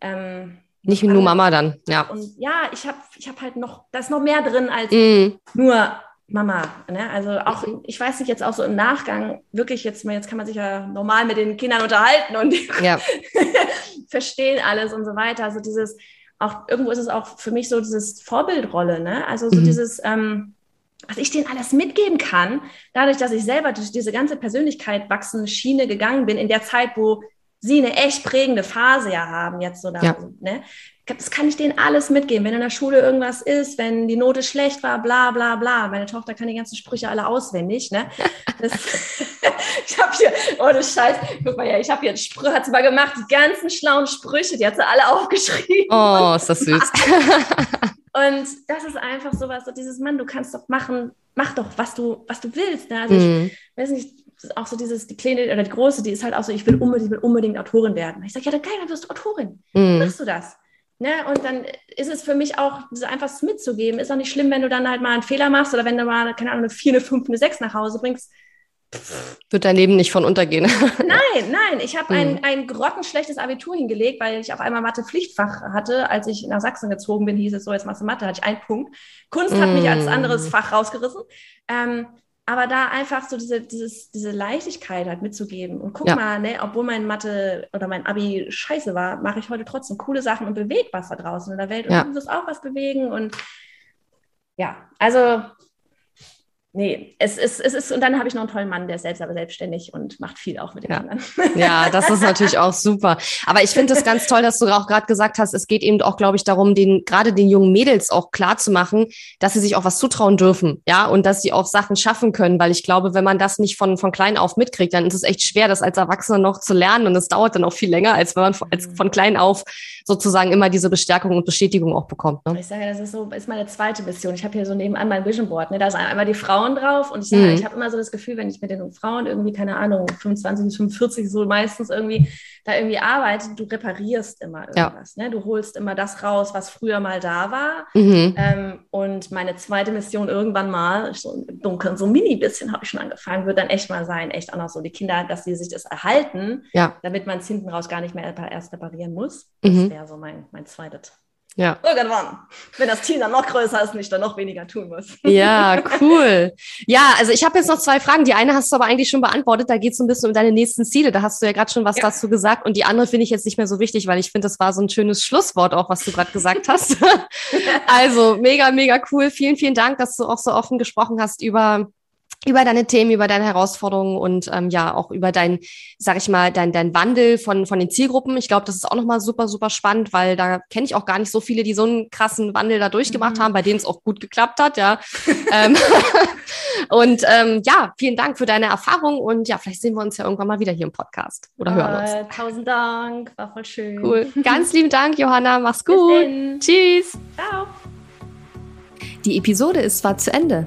ähm, nicht nur Mama dann, ja. Und ja, ich habe ich hab halt noch, da ist noch mehr drin als mm. nur Mama. Ne? Also auch, ich weiß nicht, jetzt auch so im Nachgang, wirklich jetzt, jetzt kann man sich ja normal mit den Kindern unterhalten und ja. verstehen alles und so weiter. Also dieses, auch irgendwo ist es auch für mich so dieses Vorbildrolle, ne? Also so mhm. dieses, ähm, was ich denen alles mitgeben kann, dadurch, dass ich selber durch diese ganze Persönlichkeit wachsende Schiene gegangen bin, in der Zeit, wo sie eine echt prägende Phase ja haben, jetzt so da, ja. ne? Das kann ich denen alles mitgeben. Wenn in der Schule irgendwas ist, wenn die Note schlecht war, bla bla bla. Meine Tochter kann die ganzen Sprüche alle auswendig. Ne? Das, ich habe hier, ohne Scheiß, guck mal ja, ich habe hier Sprüche, hat sie mal gemacht, die ganzen schlauen Sprüche, die hat sie alle aufgeschrieben. Oh, ist das süß. Und das ist einfach sowas, so dieses Mann, du kannst doch machen, mach doch, was du, was du willst. Ne? Also mm. ich weiß nicht, auch so dieses, die Kleine oder die Große, die ist halt auch so, ich will unbedingt, will unbedingt Autorin werden. Ich sage, ja, dann geil, dann wirst du Autorin. Mhm. Machst du das? Ne? Und dann ist es für mich auch, so einfach mitzugeben. Ist auch nicht schlimm, wenn du dann halt mal einen Fehler machst oder wenn du mal, keine Ahnung, eine 4, eine 5, eine 6 nach Hause bringst. Wird dein Leben nicht von untergehen. nein, nein. Ich habe ein, mhm. ein grottenschlechtes Abitur hingelegt, weil ich auf einmal Mathe-Pflichtfach hatte. Als ich nach Sachsen gezogen bin, hieß es so, jetzt machst du Mathe, hatte ich einen Punkt. Kunst hat mich als mhm. anderes Fach rausgerissen. Ähm, aber da einfach so diese, dieses, diese Leichtigkeit halt mitzugeben. Und guck ja. mal, ne, obwohl mein Mathe oder mein Abi scheiße war, mache ich heute trotzdem coole Sachen und bewege was da draußen in der Welt. Und ja. du wirst auch was bewegen. Und ja, also nee, es ist, es ist, und dann habe ich noch einen tollen Mann, der ist selbst aber selbstständig und macht viel auch mit den ja. Kindern. Ja, das ist natürlich auch super. Aber ich finde es ganz toll, dass du auch gerade gesagt hast, es geht eben auch, glaube ich, darum, den, gerade den jungen Mädels auch klar zu machen, dass sie sich auch was zutrauen dürfen, ja, und dass sie auch Sachen schaffen können, weil ich glaube, wenn man das nicht von, von klein auf mitkriegt, dann ist es echt schwer, das als Erwachsener noch zu lernen und es dauert dann auch viel länger, als wenn man von, als von klein auf sozusagen immer diese Bestärkung und Bestätigung auch bekommt. Ne? Ich sage, das ist so, ist meine zweite Mission. Ich habe hier so nebenan mein Vision Board, ne? da ist einmal die Frauen Frauen drauf und ich mhm. ich habe immer so das Gefühl, wenn ich mit den Frauen irgendwie, keine Ahnung, 25 bis 45 so meistens irgendwie da irgendwie arbeite, du reparierst immer irgendwas. Ja. Ne? Du holst immer das raus, was früher mal da war. Mhm. Ähm, und meine zweite Mission irgendwann mal, so im Dunkeln, so ein mini bisschen habe ich schon angefangen, wird dann echt mal sein, echt auch noch so die Kinder, dass sie sich das erhalten, ja. damit man es hinten raus gar nicht mehr erst reparieren muss. Das mhm. wäre so mein, mein zweites ja. Irgendwann, wenn das Team dann noch größer ist und ich dann noch weniger tun muss. Ja, cool. Ja, also ich habe jetzt noch zwei Fragen. Die eine hast du aber eigentlich schon beantwortet. Da geht es so ein bisschen um deine nächsten Ziele. Da hast du ja gerade schon was ja. dazu gesagt. Und die andere finde ich jetzt nicht mehr so wichtig, weil ich finde, das war so ein schönes Schlusswort auch, was du gerade gesagt hast. also mega, mega cool. Vielen, vielen Dank, dass du auch so offen gesprochen hast über über deine Themen, über deine Herausforderungen und ähm, ja auch über dein, sag ich mal, dein, dein Wandel von, von den Zielgruppen. Ich glaube, das ist auch nochmal super, super spannend, weil da kenne ich auch gar nicht so viele, die so einen krassen Wandel da durchgemacht mhm. haben, bei denen es auch gut geklappt hat, ja. ähm, und ähm, ja, vielen Dank für deine Erfahrung und ja, vielleicht sehen wir uns ja irgendwann mal wieder hier im Podcast oder hören uns. Äh, tausend Dank, war voll schön. Cool. Ganz lieben Dank, Johanna. Mach's gut. Tschüss. Ciao. Die Episode ist zwar zu Ende.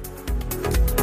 Thank you.